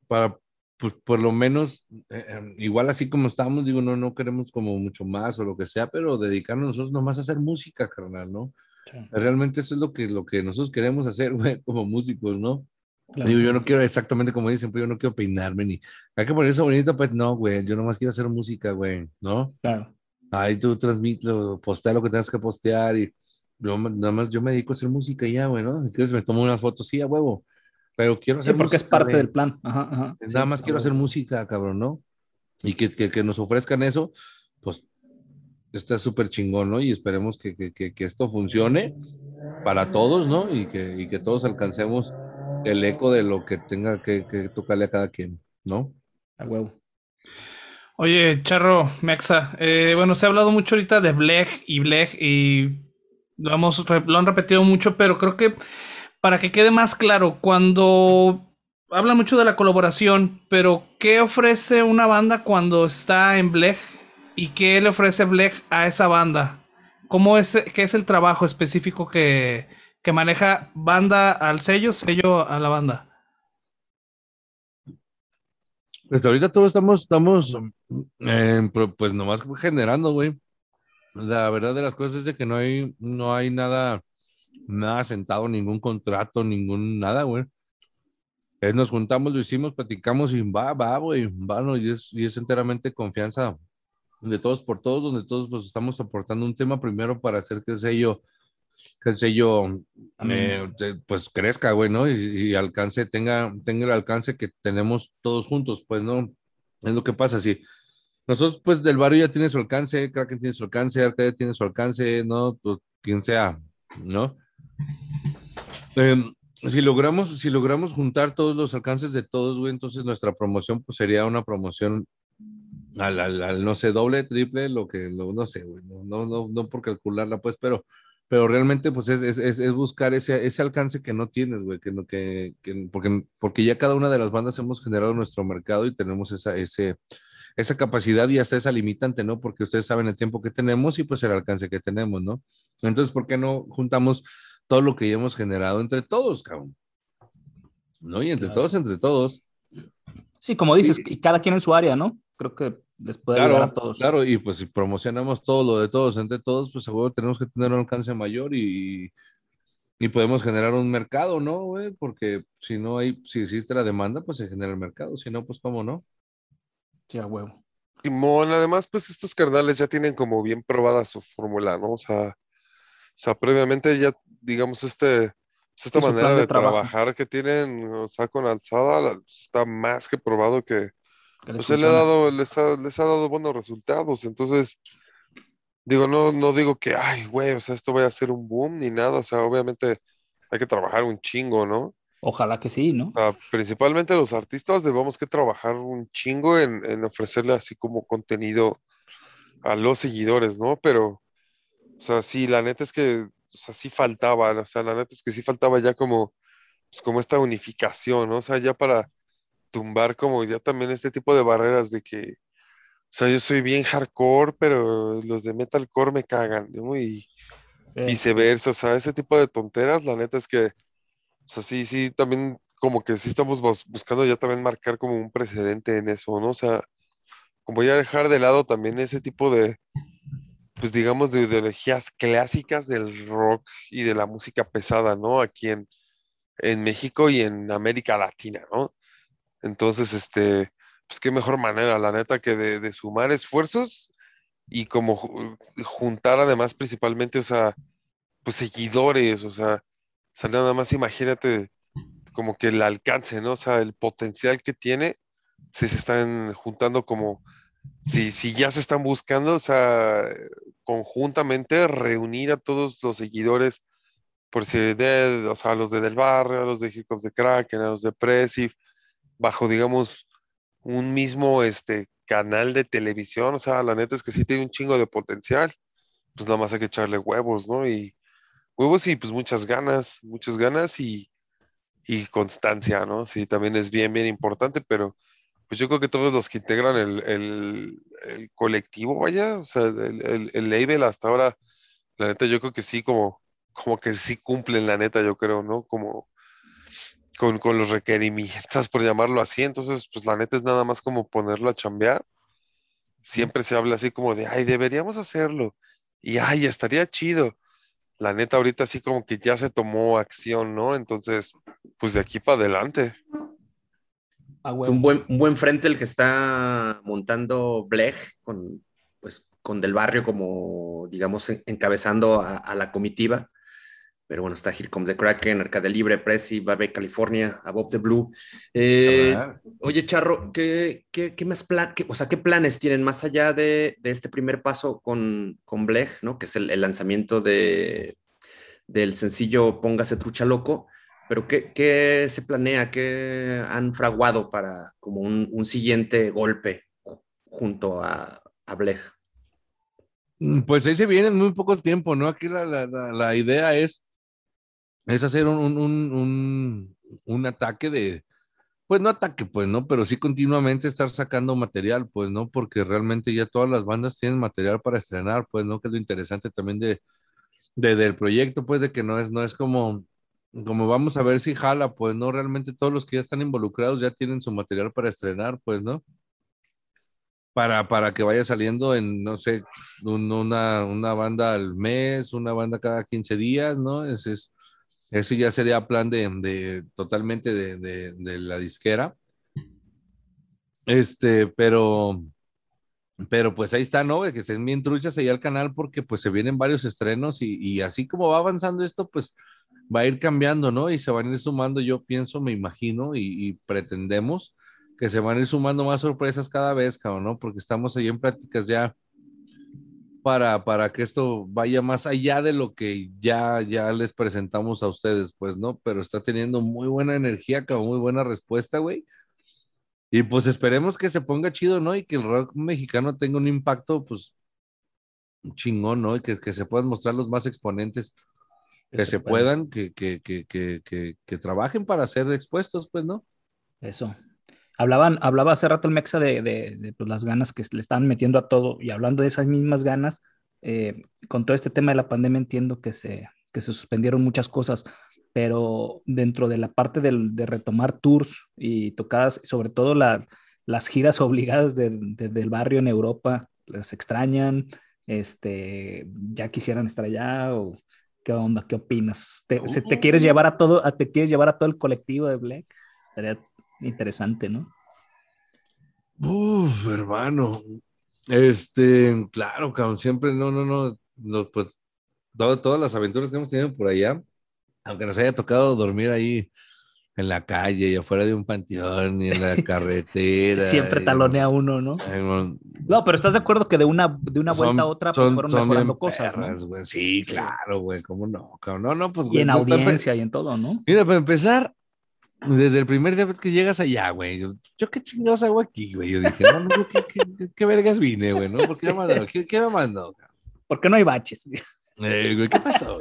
para pues, por lo menos, eh, eh, igual así como estamos, digo, no, no queremos como mucho más o lo que sea, pero dedicarnos nosotros nomás a hacer música, carnal, ¿no? Sí. Realmente eso es lo que, lo que nosotros queremos hacer, [LAUGHS] güey, como músicos, ¿no? Claro. Digo, yo no quiero exactamente como dicen, pero yo no quiero peinarme ni. Hay que poner eso bonito, pues no, güey. Yo nomás quiero hacer música, güey, ¿no? Claro. Ahí tú transmito, postea lo que tengas que postear y yo, nada más yo me dedico a hacer música ya, güey, ¿no? Entonces me tomo una foto, sí, a huevo. Pero quiero Sí, hacer porque es música, parte güey. del plan. Ajá, ajá. Nada Sí, más quiero hacer música, cabrón, ¿no? Y que, que, que nos ofrezcan eso, pues está súper chingón, ¿no? Y esperemos que, que, que, que esto funcione para todos, ¿no? Y que, y que todos alcancemos el eco de lo que tenga que, que tocarle a cada quien, ¿no? A huevo. Oye, Charro, Mexa, eh, bueno, se ha hablado mucho ahorita de Blech y Blech y lo, hemos, lo han repetido mucho, pero creo que para que quede más claro, cuando hablan mucho de la colaboración, pero ¿qué ofrece una banda cuando está en Blech y qué le ofrece Blech a esa banda? ¿Cómo es, qué es el trabajo específico que, maneja banda al sello, sello a la banda? Pues ahorita todos estamos, estamos, pro- pues nomás generando, güey. La verdad de las cosas es que no hay, no hay nada, nada sentado, ningún contrato, ningún nada, güey. Es, nos juntamos, lo hicimos, platicamos y va, va, güey, va, ¿no? Y es, y es enteramente confianza de todos por todos, donde todos pues estamos aportando un tema primero para hacer que el sello, que el sello eh, pues crezca, güey, ¿no? Y, y alcance, tenga, tenga el alcance que tenemos todos juntos, pues, ¿no? Es lo que pasa, si nosotros, pues, del barrio ya tiene su alcance, Kraken tiene su alcance, Arcade tiene su alcance, ¿no? Pues, quien sea, ¿no? Em, si logramos, si logramos juntar todos los alcances de todos, güey, entonces nuestra promoción pues sería una promoción al, al, no sé, doble, triple, lo que, no sé, güey, no, no, no, por calcularla, pues, pero, pero realmente pues es, es, es buscar ese, ese alcance que no tienes, güey, que, que, que, porque, porque ya cada una de las bandas hemos generado nuestro mercado y tenemos esa, ese, esa capacidad y hasta esa limitante, ¿no? Porque ustedes saben el tiempo que tenemos y pues el alcance que tenemos, ¿no? Entonces, ¿por qué no juntamos todo lo que ya hemos generado entre todos, cabrón? ¿No? Y entre todos, entre todos. Sí, como dices, y cada quien en su área, ¿no? Creo que les puede claro, ayudar a todos. Claro, y pues si promocionamos todo lo de todos entre todos, pues seguro tenemos que tener un alcance mayor y, y podemos generar un mercado, ¿no, güey? Porque si no hay, si existe la demanda, pues se genera el mercado, si no, pues cómo no. Sí, a huevo. Simón, además, pues estos carnales ya tienen como bien probada su fórmula, ¿no? O sea, o sea, previamente ya, digamos, este, pues, esta Sí, su manera de, trabajo. trabajar que tienen, o sea, con alzada, está más que probado que, que les pues le ha dado, les ha, les ha dado buenos resultados. Entonces, digo, no, no digo que, ay, güey, o sea, esto vaya a ser un boom ni nada. O sea, obviamente hay que trabajar un chingo, ¿no? Ojalá que sí, ¿no? Principalmente los artistas debemos que trabajar un chingo en, en ofrecerle así como contenido a los seguidores, ¿no? Pero, o sea, sí, la neta es que, o sea, sí faltaba, o sea, la neta es que sí faltaba ya como, pues, como esta unificación, ¿no? O sea, ya para tumbar como ya también este tipo de barreras de que, o sea, yo soy bien hardcore, pero los de metalcore me cagan, ¿no? Y Sí. viceversa, o sea, ese tipo de tonteras, la neta es que, o sea, sí, sí, también como que sí estamos bus- buscando ya también marcar como un precedente en eso, ¿no? O sea, como ya dejar de lado también ese tipo de, pues digamos, de ideologías clásicas del rock y de la música pesada, ¿no? Aquí en, en México y en América Latina, ¿no? Entonces, este, pues qué mejor manera, la neta, que de, sumar esfuerzos y como ju- juntar además principalmente, o sea, pues seguidores, o sea, o nada más imagínate como que el alcance, ¿no? O sea, el potencial que tiene, si se están juntando como, si, si ya se están buscando, o sea, conjuntamente reunir a todos los seguidores, por si de, o sea, los de Del Barrio, a los de Hip de Kraken, a los de Pressif, bajo, digamos, un mismo este, canal de televisión, o sea, la neta es que sí tiene un chingo de potencial, pues nada más hay que echarle huevos, ¿no? Y huevos y pues muchas ganas, muchas ganas y, y constancia, ¿no? Sí, también es bien, bien importante, pero pues yo creo que todos los que integran el, el- el colectivo, vaya, o sea, el, el, el label hasta ahora, la neta, yo creo que sí, como, como que sí cumplen, la neta, yo creo, ¿no? Como con, con los requerimientos, por llamarlo así, entonces, pues la neta es nada más como ponerlo a chambear. Siempre se habla así como de, ay, deberíamos hacerlo, y ay, estaría chido. La neta, ahorita sí como que ya se tomó acción, ¿no? Entonces, pues de aquí para adelante. A Es huevo. un buen, un buen frente el que está montando Blech con, pues, con Del Barrio como, digamos, en- encabezando a, a la comitiva. Pero bueno, está Here Comes the Kraken, Arcade Libre, Prezi, Babe California, Above the Blue. Eh, oye, Charro, ¿qué, qué, qué más plan, qué- o sea, ¿qué planes tienen más allá de, de este primer paso con, con Blech, ¿no? que es el, el lanzamiento de, del sencillo Póngase Trucha Loco? Pero ¿qué, qué se planea? ¿Qué han fraguado para como un, un siguiente golpe ju- junto a, a Blech? Mm, Pues ahí se viene en muy poco tiempo, ¿no? Aquí la, la- la- idea es, es hacer un, un- un ataque de, pues no ataque, pues, ¿no? Pero sí continuamente estar sacando material, pues, ¿no? Porque realmente ya todas las bandas tienen material para estrenar, pues, ¿no? Que es lo interesante también de, de- del proyecto, pues, de que no es, no es como, como vamos a ver si jala, pues, ¿no? Realmente todos los que ya están involucrados ya tienen su material para estrenar, pues, ¿no? Para, para que vaya saliendo en, no sé, un- una, una banda al mes, una banda cada 15 días, ¿no? Ese es, eso ya sería plan de, de totalmente de, de, de la disquera. Este, pero, pero pues ahí está, ¿no? Que estén bien truchas ahí al canal porque pues se vienen varios estrenos y, y así como va avanzando esto, pues va a ir cambiando, ¿no? Y se van a ir sumando, yo pienso, me imagino y, pretendemos que se van a ir sumando más sorpresas cada vez, cabrón, ¿no? Porque estamos ahí en pláticas ya para, para que esto vaya más allá de lo que ya, ya les presentamos a ustedes, pues, ¿no? Pero está teniendo muy buena energía, muy buena respuesta, güey. Y pues esperemos que se ponga chido, ¿no? Y que el rock mexicano tenga un impacto, pues, chingón, ¿no? Y que se puedan mostrar los más exponentes que se puedan, que, que, que, que, trabajen para ser expuestos, pues, ¿no? Eso. Hablaban, hablaba hace rato el Mexa de, de, pues, las ganas que le están metiendo a todo y hablando de esas mismas ganas, eh, con todo este tema de la pandemia entiendo que se, que se suspendieron muchas cosas, pero dentro de la parte del, de retomar tours y tocadas, sobre todo la, las giras [LAUGHS] obligadas del, del barrio en Europa, ¿las extrañan? Este, ¿Ya quisieran estar allá? O, ¿Qué onda? ¿Qué opinas? ¿Te, ¿te quieres uh. llevar a todo, te quieres llevar a todo el colectivo de Black? Estaría interesante, ¿no? Uf, hermano. Este, claro, cabrón, siempre, no, no, no, no pues todas las aventuras que hemos tenido por allá, aunque nos haya tocado dormir ahí en la calle y afuera de un panteón y en la [LAUGHS] carretera. Siempre talonea uno, ¿no? no, pero estás de acuerdo que de una, de una vuelta a otra pues fueron mejorando cosas, ¿no? Sí, claro, güey, cómo no, no, no, pues. Y en audiencia y en todo, ¿no? Mira, para empezar, desde el primer día que llegas allá, güey, yo, qué chingados hago aquí, güey. Yo dije, no, no, ¿qué, qué, vergas vine, güey, ¿no? ¿Por qué, [LAUGHS] me ¿Qué, ¿Qué, me mandó? ¿Por qué no hay baches? Eh, güey, ¿qué pasó?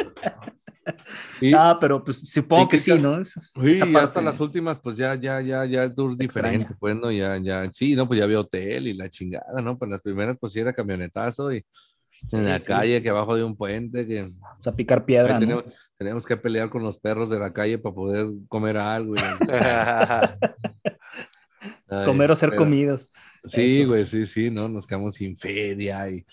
Ah, pero pues supongo que, sí, ¿no? sí, hasta las últimas, pues ya, ya, ya, ya el tour diferente, pues, ¿no? Ya, ya, sí, ¿no? Pues ya había hotel y la chingada, ¿no? Pues las primeras, pues sí era camionetazo y en la calle, que abajo de un puente, que... O sea, picar piedra, ¿no? tenemos, que pelear con los perros de la calle para poder comer algo. [LAUGHS] comer o ser comidos. Sí, güey, sí, sí, ¿no? Nos quedamos sin feria y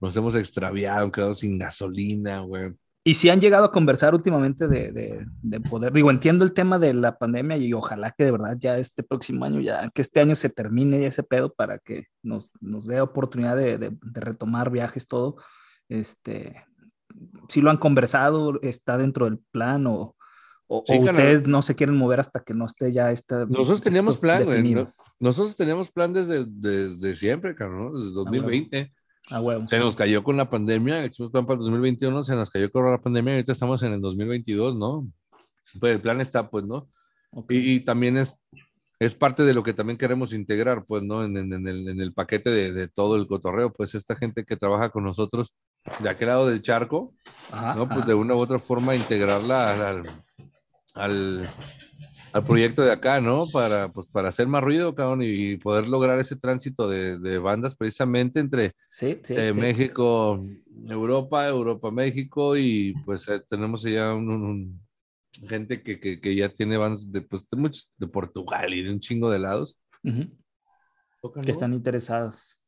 nos hemos extraviado, quedado sin gasolina, güey. Y si han llegado a conversar últimamente de, de, poder, digo, entiendo el tema de la pandemia y ojalá que de verdad ya este próximo año, ya que este año se termine ese pedo para que nos, nos dé oportunidad de, retomar viajes, todo. Este, si lo han conversado, está dentro del plan o, o, ustedes no se quieren mover hasta que no esté ya esta. Nosotros teníamos plan, güey. Nosotros teníamos plan desde, desde siempre, ¿no? Desde 2020. Ah, se nos cayó con la pandemia, hicimos plan para el 2021, se nos cayó con la pandemia y ahorita estamos en el 2022, ¿no? Pues el plan está, pues, ¿no? Y, también es, es parte de lo que también queremos integrar, pues, ¿no? En, en, el, en el, paquete de, de, todo el cotorreo, pues esta gente que trabaja con nosotros de aquel lado del charco, ¿no? Pues de una u otra forma integrarla al, al al proyecto de acá, ¿no? Para, pues, para hacer más ruido, cabrón, y poder lograr ese tránsito de, de bandas precisamente entre eh, México, Europa, Europa, México, y pues eh, tenemos ya un, gente que, que, que, ya tiene bandas de, pues, de, muchos, de Portugal y de un chingo de lados. Que están interesadas,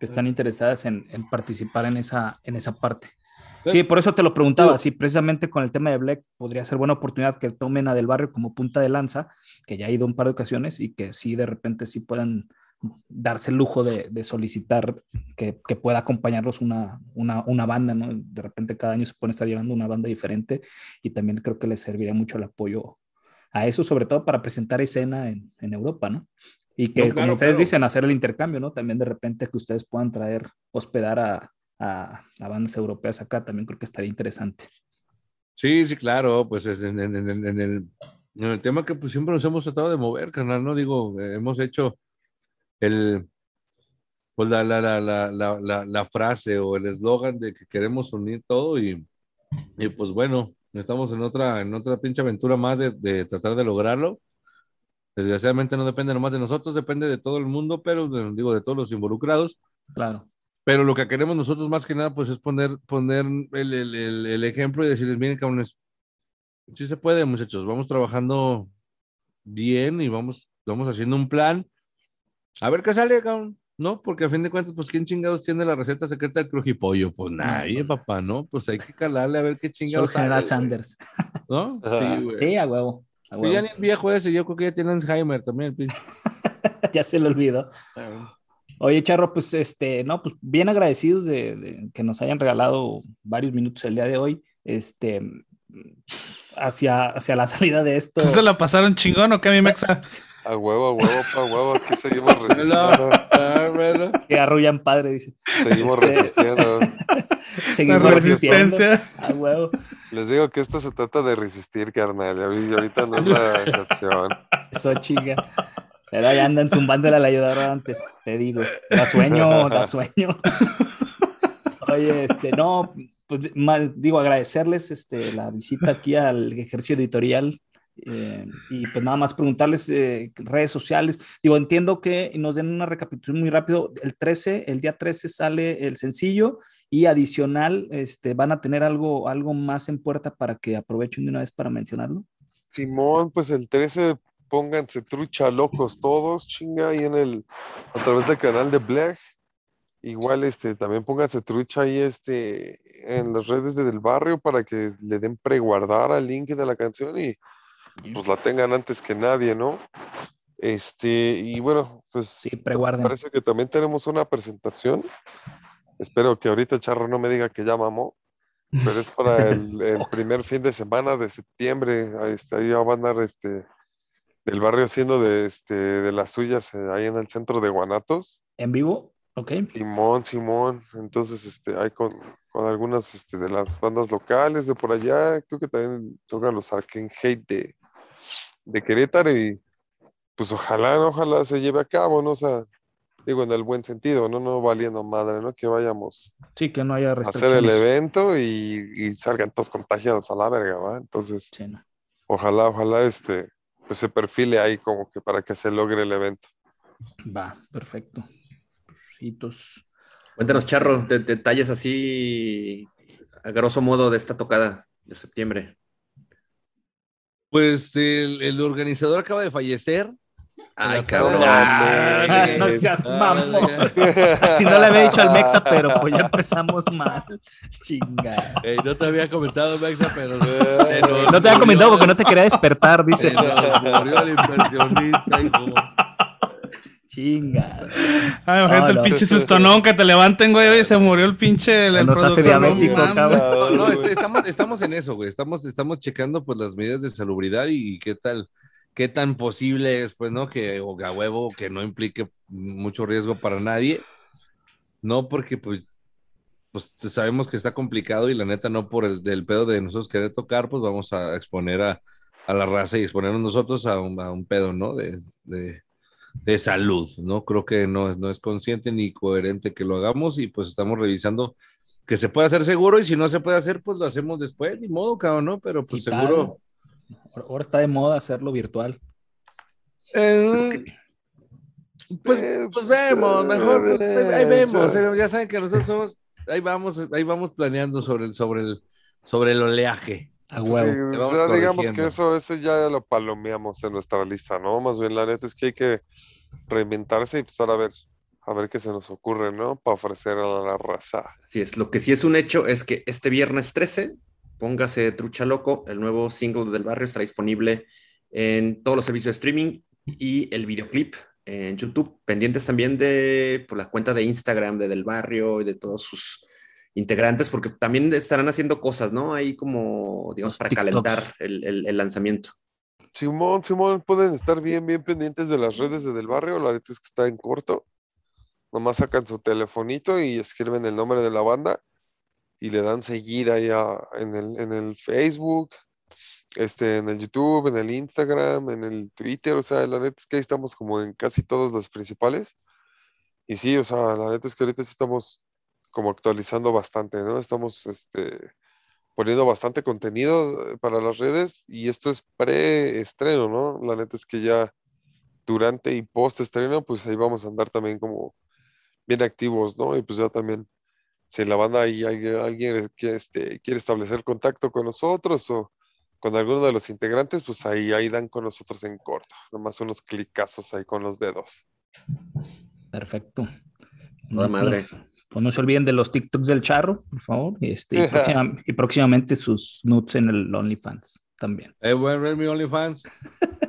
que están interesadas en, en participar en esa, en esa parte. Sí, por eso te lo preguntaba, si precisamente con el tema de Black podría ser buena oportunidad que tomen a Del Barrio como punta de lanza, que ya ha ido un par de ocasiones y que sí de repente sí puedan darse el lujo de, solicitar que, pueda acompañarlos una, una, banda, ¿no? De repente cada año se puede estar llevando una banda diferente y también creo que les serviría mucho el apoyo a eso, sobre todo para presentar escena en, Europa, ¿no? Y que, como ustedes dicen, hacer el intercambio, ¿no? También de repente que ustedes puedan traer, hospedar a, a, bandas europeas acá, también creo que estaría interesante. Sí, sí, claro, pues en, en, en, el, el, tema que pues siempre nos hemos tratado de mover, canal, ¿no? Digo, hemos hecho el, pues la, la, la, la, la frase o el eslogan de que queremos unir todo y, y, pues bueno, estamos en otra, en otra pinche aventura más de, de, tratar de lograrlo. Desgraciadamente no depende nomás de nosotros, depende de todo el mundo, pero digo, de todos los involucrados. Claro. Pero lo que queremos nosotros más que nada, pues es poner, poner el, el, el, ejemplo y decirles, miren, cabrones, sí se puede, muchachos, vamos trabajando bien y vamos, vamos haciendo un plan. A ver qué sale, cabrón, ¿no? Porque a fin de cuentas, pues, ¿quién chingados tiene la receta secreta del crujipollo? Pues nadie, papá, ¿no? Pues hay que calarle a ver qué chingados sale. General Sanders. ¿No? Sí, güey. Sí, a huevo. A huevo. ya ni el viejo ese, yo creo que ya tiene Alzheimer también, el [LAUGHS] ya se le olvidó. Oye, Charro, pues este, no, pues bien agradecidos de, que nos hayan regalado varios minutos el día de hoy. Este, hacia, hacia la [LAUGHS] salida de esto. ¿Se la pasaron chingón o qué, mi mexa? A huevo, a huevo, a huevo, aquí seguimos [LAUGHS] resistiendo. que arrullan padre, dice. Seguimos este, resistiendo. [LAUGHS] Seguimos La resistiendo. resistencia. Ah, huevo. Les digo que esto se trata de resistir, carnal. Y ahorita no es la excepción. Eso chica. Pero ahí andan zumbando la ayudadora antes, te digo. Da sueño, da sueño. Oye, este, no, pues mal, digo, agradecerles este, la visita aquí al ejercicio editorial. eh, y pues nada más preguntarles eh, redes sociales. Digo, entiendo que nos den una recapitulación muy rápido. El 13, el día 13 sale el sencillo y adicional, este, van a tener algo, algo más en puerta para que aprovechen de una vez para mencionarlo. Simón, pues el 13, pónganse trucha locos todos, chinga, ahí en el, a través del canal de Black. Igual, este, también pónganse trucha ahí, este, en las redes de del barrio para que le den preguardar al link de la canción y pues la tengan antes que nadie, ¿no? Este, y bueno, pues Sí, preguarden. parece que también tenemos una presentación. Espero que ahorita charro no me diga que ya mamó, pero es para el, el [LAUGHS] primer fin de semana de septiembre. Ahí, está, ahí van a andar este, del barrio haciendo de, este, de las suyas eh, ahí en el centro de Guanatos. ¿En vivo? Ok. Simón, Simón. Entonces, este, hay con, con algunas este, de las bandas locales de por allá. Creo que también tocan los Arcane Hate de, de Querétaro y pues ojalá, ojalá se lleve a cabo, ¿no? O sea, digo en el buen sentido, no, no valiendo madre, ¿no? Que vayamos Sí, que no haya a hacer el evento y, y salgan todos contagiados a la verga, ¿va? Entonces, Sí, no. ojalá, ojalá este, pues se perfile ahí como que para que se logre el evento. Va, perfecto. Hitos. Cuéntanos, Charro, de- detalles así, a grosso modo, de esta tocada de septiembre. Pues el, el organizador acaba de fallecer. Ay, cabrón. no seas mamón. Si no le había dicho al Mexa, pero pues ya empezamos mal. Chinga. No te había comentado, Mexa, pero. nos No te había comentado porque no te quería despertar, dice. murió el inversionista, hijo. Chinga. Ay, imagínate No, el pinche sustonón que te levanten, güey. Oye, se murió el pinche. El, el Nos hace diabético, cabrón. No, no, güey. est- estamos, estamos en eso, güey. Estamos, estamos checando pues las medidas de salubridad y, qué tal, qué tan posible es, pues, ¿no? Que o a huevo que no implique mucho riesgo para nadie. No, porque pues, pues sabemos que está complicado y la neta no por el del pedo de nosotros querer tocar, pues vamos a exponer a, a la raza y exponernos nosotros a un, a un pedo, ¿no? De, de, de salud, ¿no? Creo que no es, no es consciente ni coherente que lo hagamos y pues estamos revisando que se puede hacer seguro y si no se puede hacer, pues lo hacemos después, ni modo, cabrón, ¿no? Pero pues seguro. Ahora está de moda hacerlo virtual. Eh, pues, Eh, pues pues, vemos, mejor, pues, ahí, eh, vemos, eh, ya saben que nosotros somos, ahí vamos, ahí vamos planeando sobre el, sobre el, sobre el oleaje. A Sí, huevo. Vamos ya digamos que eso, eso ya lo palomeamos en nuestra lista, ¿no? Más bien la neta es que hay que reinventarse y pues ahora a ver, a ver qué se nos ocurre, ¿no? Para ofrecer a la raza. Así es, lo que sí es un hecho es que este viernes 13, póngase Trucha Loco, el nuevo single del barrio estará disponible en todos los servicios de streaming y el videoclip en YouTube, pendientes también de por la cuenta de Instagram de Del Barrio y de todos sus integrantes, porque también estarán haciendo cosas, ¿no? Ahí como, digamos, Los para TikToks. calentar el, el- el lanzamiento. Simón, Simón, pueden estar bien, bien pendientes de las redes de Del Barrio, la neta es que está en corto. Nomás sacan su telefonito y escriben el nombre de la banda y le dan seguir ahí a- en, el, en el Facebook, este, en el YouTube, en el Instagram, en el Twitter, o sea, la neta es que ahí estamos como en casi todos los principales. Y sí, o sea, la neta es que ahorita sí estamos como actualizando bastante, ¿no? Estamos, este, poniendo bastante contenido eh, para las redes y esto es pre-estreno, ¿no? La neta es que ya durante y post-estreno, pues ahí vamos a andar también como bien activos, ¿no? Y pues ya también, si la banda ahí hay alguien que este, quiere establecer contacto con nosotros o con alguno de los integrantes, pues ahí, ahí dan con nosotros en corto, nomás unos clicazos ahí con los dedos. Perfecto. Toda madre. Pues no se olviden de los TikToks del charro, por favor. y Este, y, [LAUGHS] próxima- y próximamente sus nudes en el OnlyFans también. Eh, bueno, ver mi OnlyFans. [LAUGHS]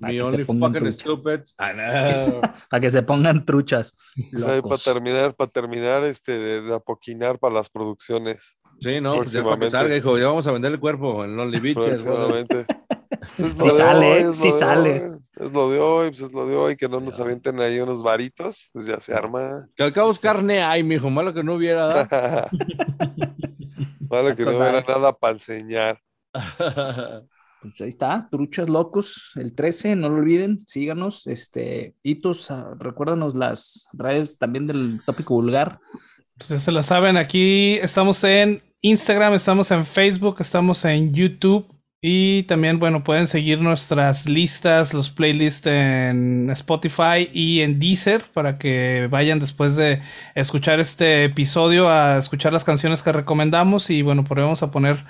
Para Mi que se Only pongan fucking stupids. Ah. [LAUGHS] Para que se pongan truchas. Para terminar, para terminar, este, de, de apoquinar para las producciones. Sí, no, pues ya para que salga, hijo, ya vamos a vender el cuerpo en Only Bitches. güey. Próximamente. [LAUGHS] Sí sale, ¿eh? sí sale. Es lo de hoy, pues es lo de hoy, que no nos avienten ahí unos varitos, pues ya se arma. Que al cabo es carne hay, mijo, malo que no hubiera. [LAUGHS] Malo que no hubiera nada para enseñar. Pues ahí está, Truchas Locos, el 13, no lo olviden, síganos. Este, Hitos, ah, recuérdanos las redes también del tópico vulgar. Pues ya se la saben, aquí estamos en Instagram, estamos en Facebook, estamos en YouTube y también, bueno, pueden seguir nuestras listas, los playlists en Spotify y en Deezer para que vayan después de escuchar este episodio a escuchar las canciones que recomendamos y bueno, pues vamos a poner,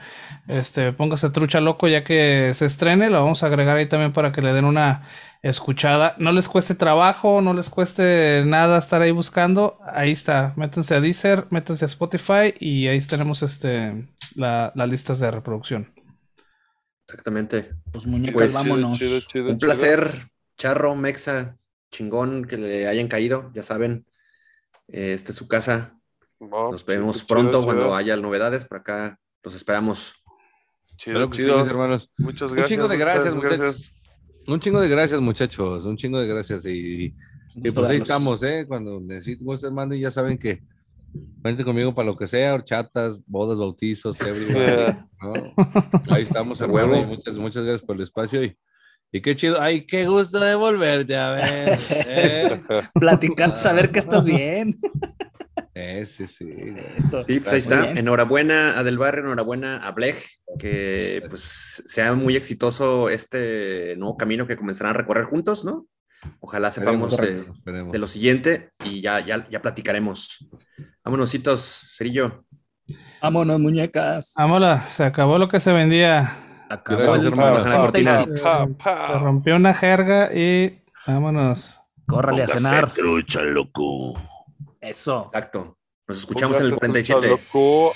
este, póngase trucha loco ya que se estrene, lo vamos a agregar ahí también para que le den una escuchada. No les cueste trabajo, no les cueste nada estar ahí buscando. Ahí está, métanse a Deezer, métanse a Spotify y ahí tenemos este, la- las listas de reproducción. Exactamente. Los muñecos, Pues, vámonos. Chido, chido, Un chido. placer, Charro, Mexa, chingón que le hayan caído, ya saben. eh, Esta es su casa. No, Nos vemos chido, pronto chido. cuando haya novedades. Por acá los esperamos. Chido, Claro que sí, chido. hermanos. Muchas Un gracias. chingo de muchas gracias, muchachos. Un chingo de gracias, muchachos. Un chingo de gracias. Y, y- y pues ahí estamos, ¿eh? Cuando necesiten ustedes manden, ya saben que cuenten conmigo para lo que sea, horchatas, bodas, bautizos, [LAUGHS] everybody, ¿no? Ahí estamos, [LAUGHS] hermano, y muchas, muchas gracias por el espacio y, y qué chido. Ay, qué gusto de volverte a ver. [LAUGHS] ¿eh? Platicar, saber que estás bien. Eh, sí, sí. Eso. Sí, pues ahí está. bien. Enhorabuena a Del Barrio, enhorabuena a Blech, que pues sea muy exitoso este nuevo camino que comenzarán a recorrer juntos, ¿no? Ojalá sepamos de, de lo siguiente y ya, ya, ya platicaremos. Vámonos, citos, Cerillo. Vámonos, muñecas. Vámonos, se acabó lo que se vendía. Acabó Gracias, hermano. Cortina. cortina. Pa, Se pa. rompió una jerga y vámonos. Córrale a cenar. trucha, loco. Eso. Exacto. Nos escuchamos en el Póngase trucha, 47. loco.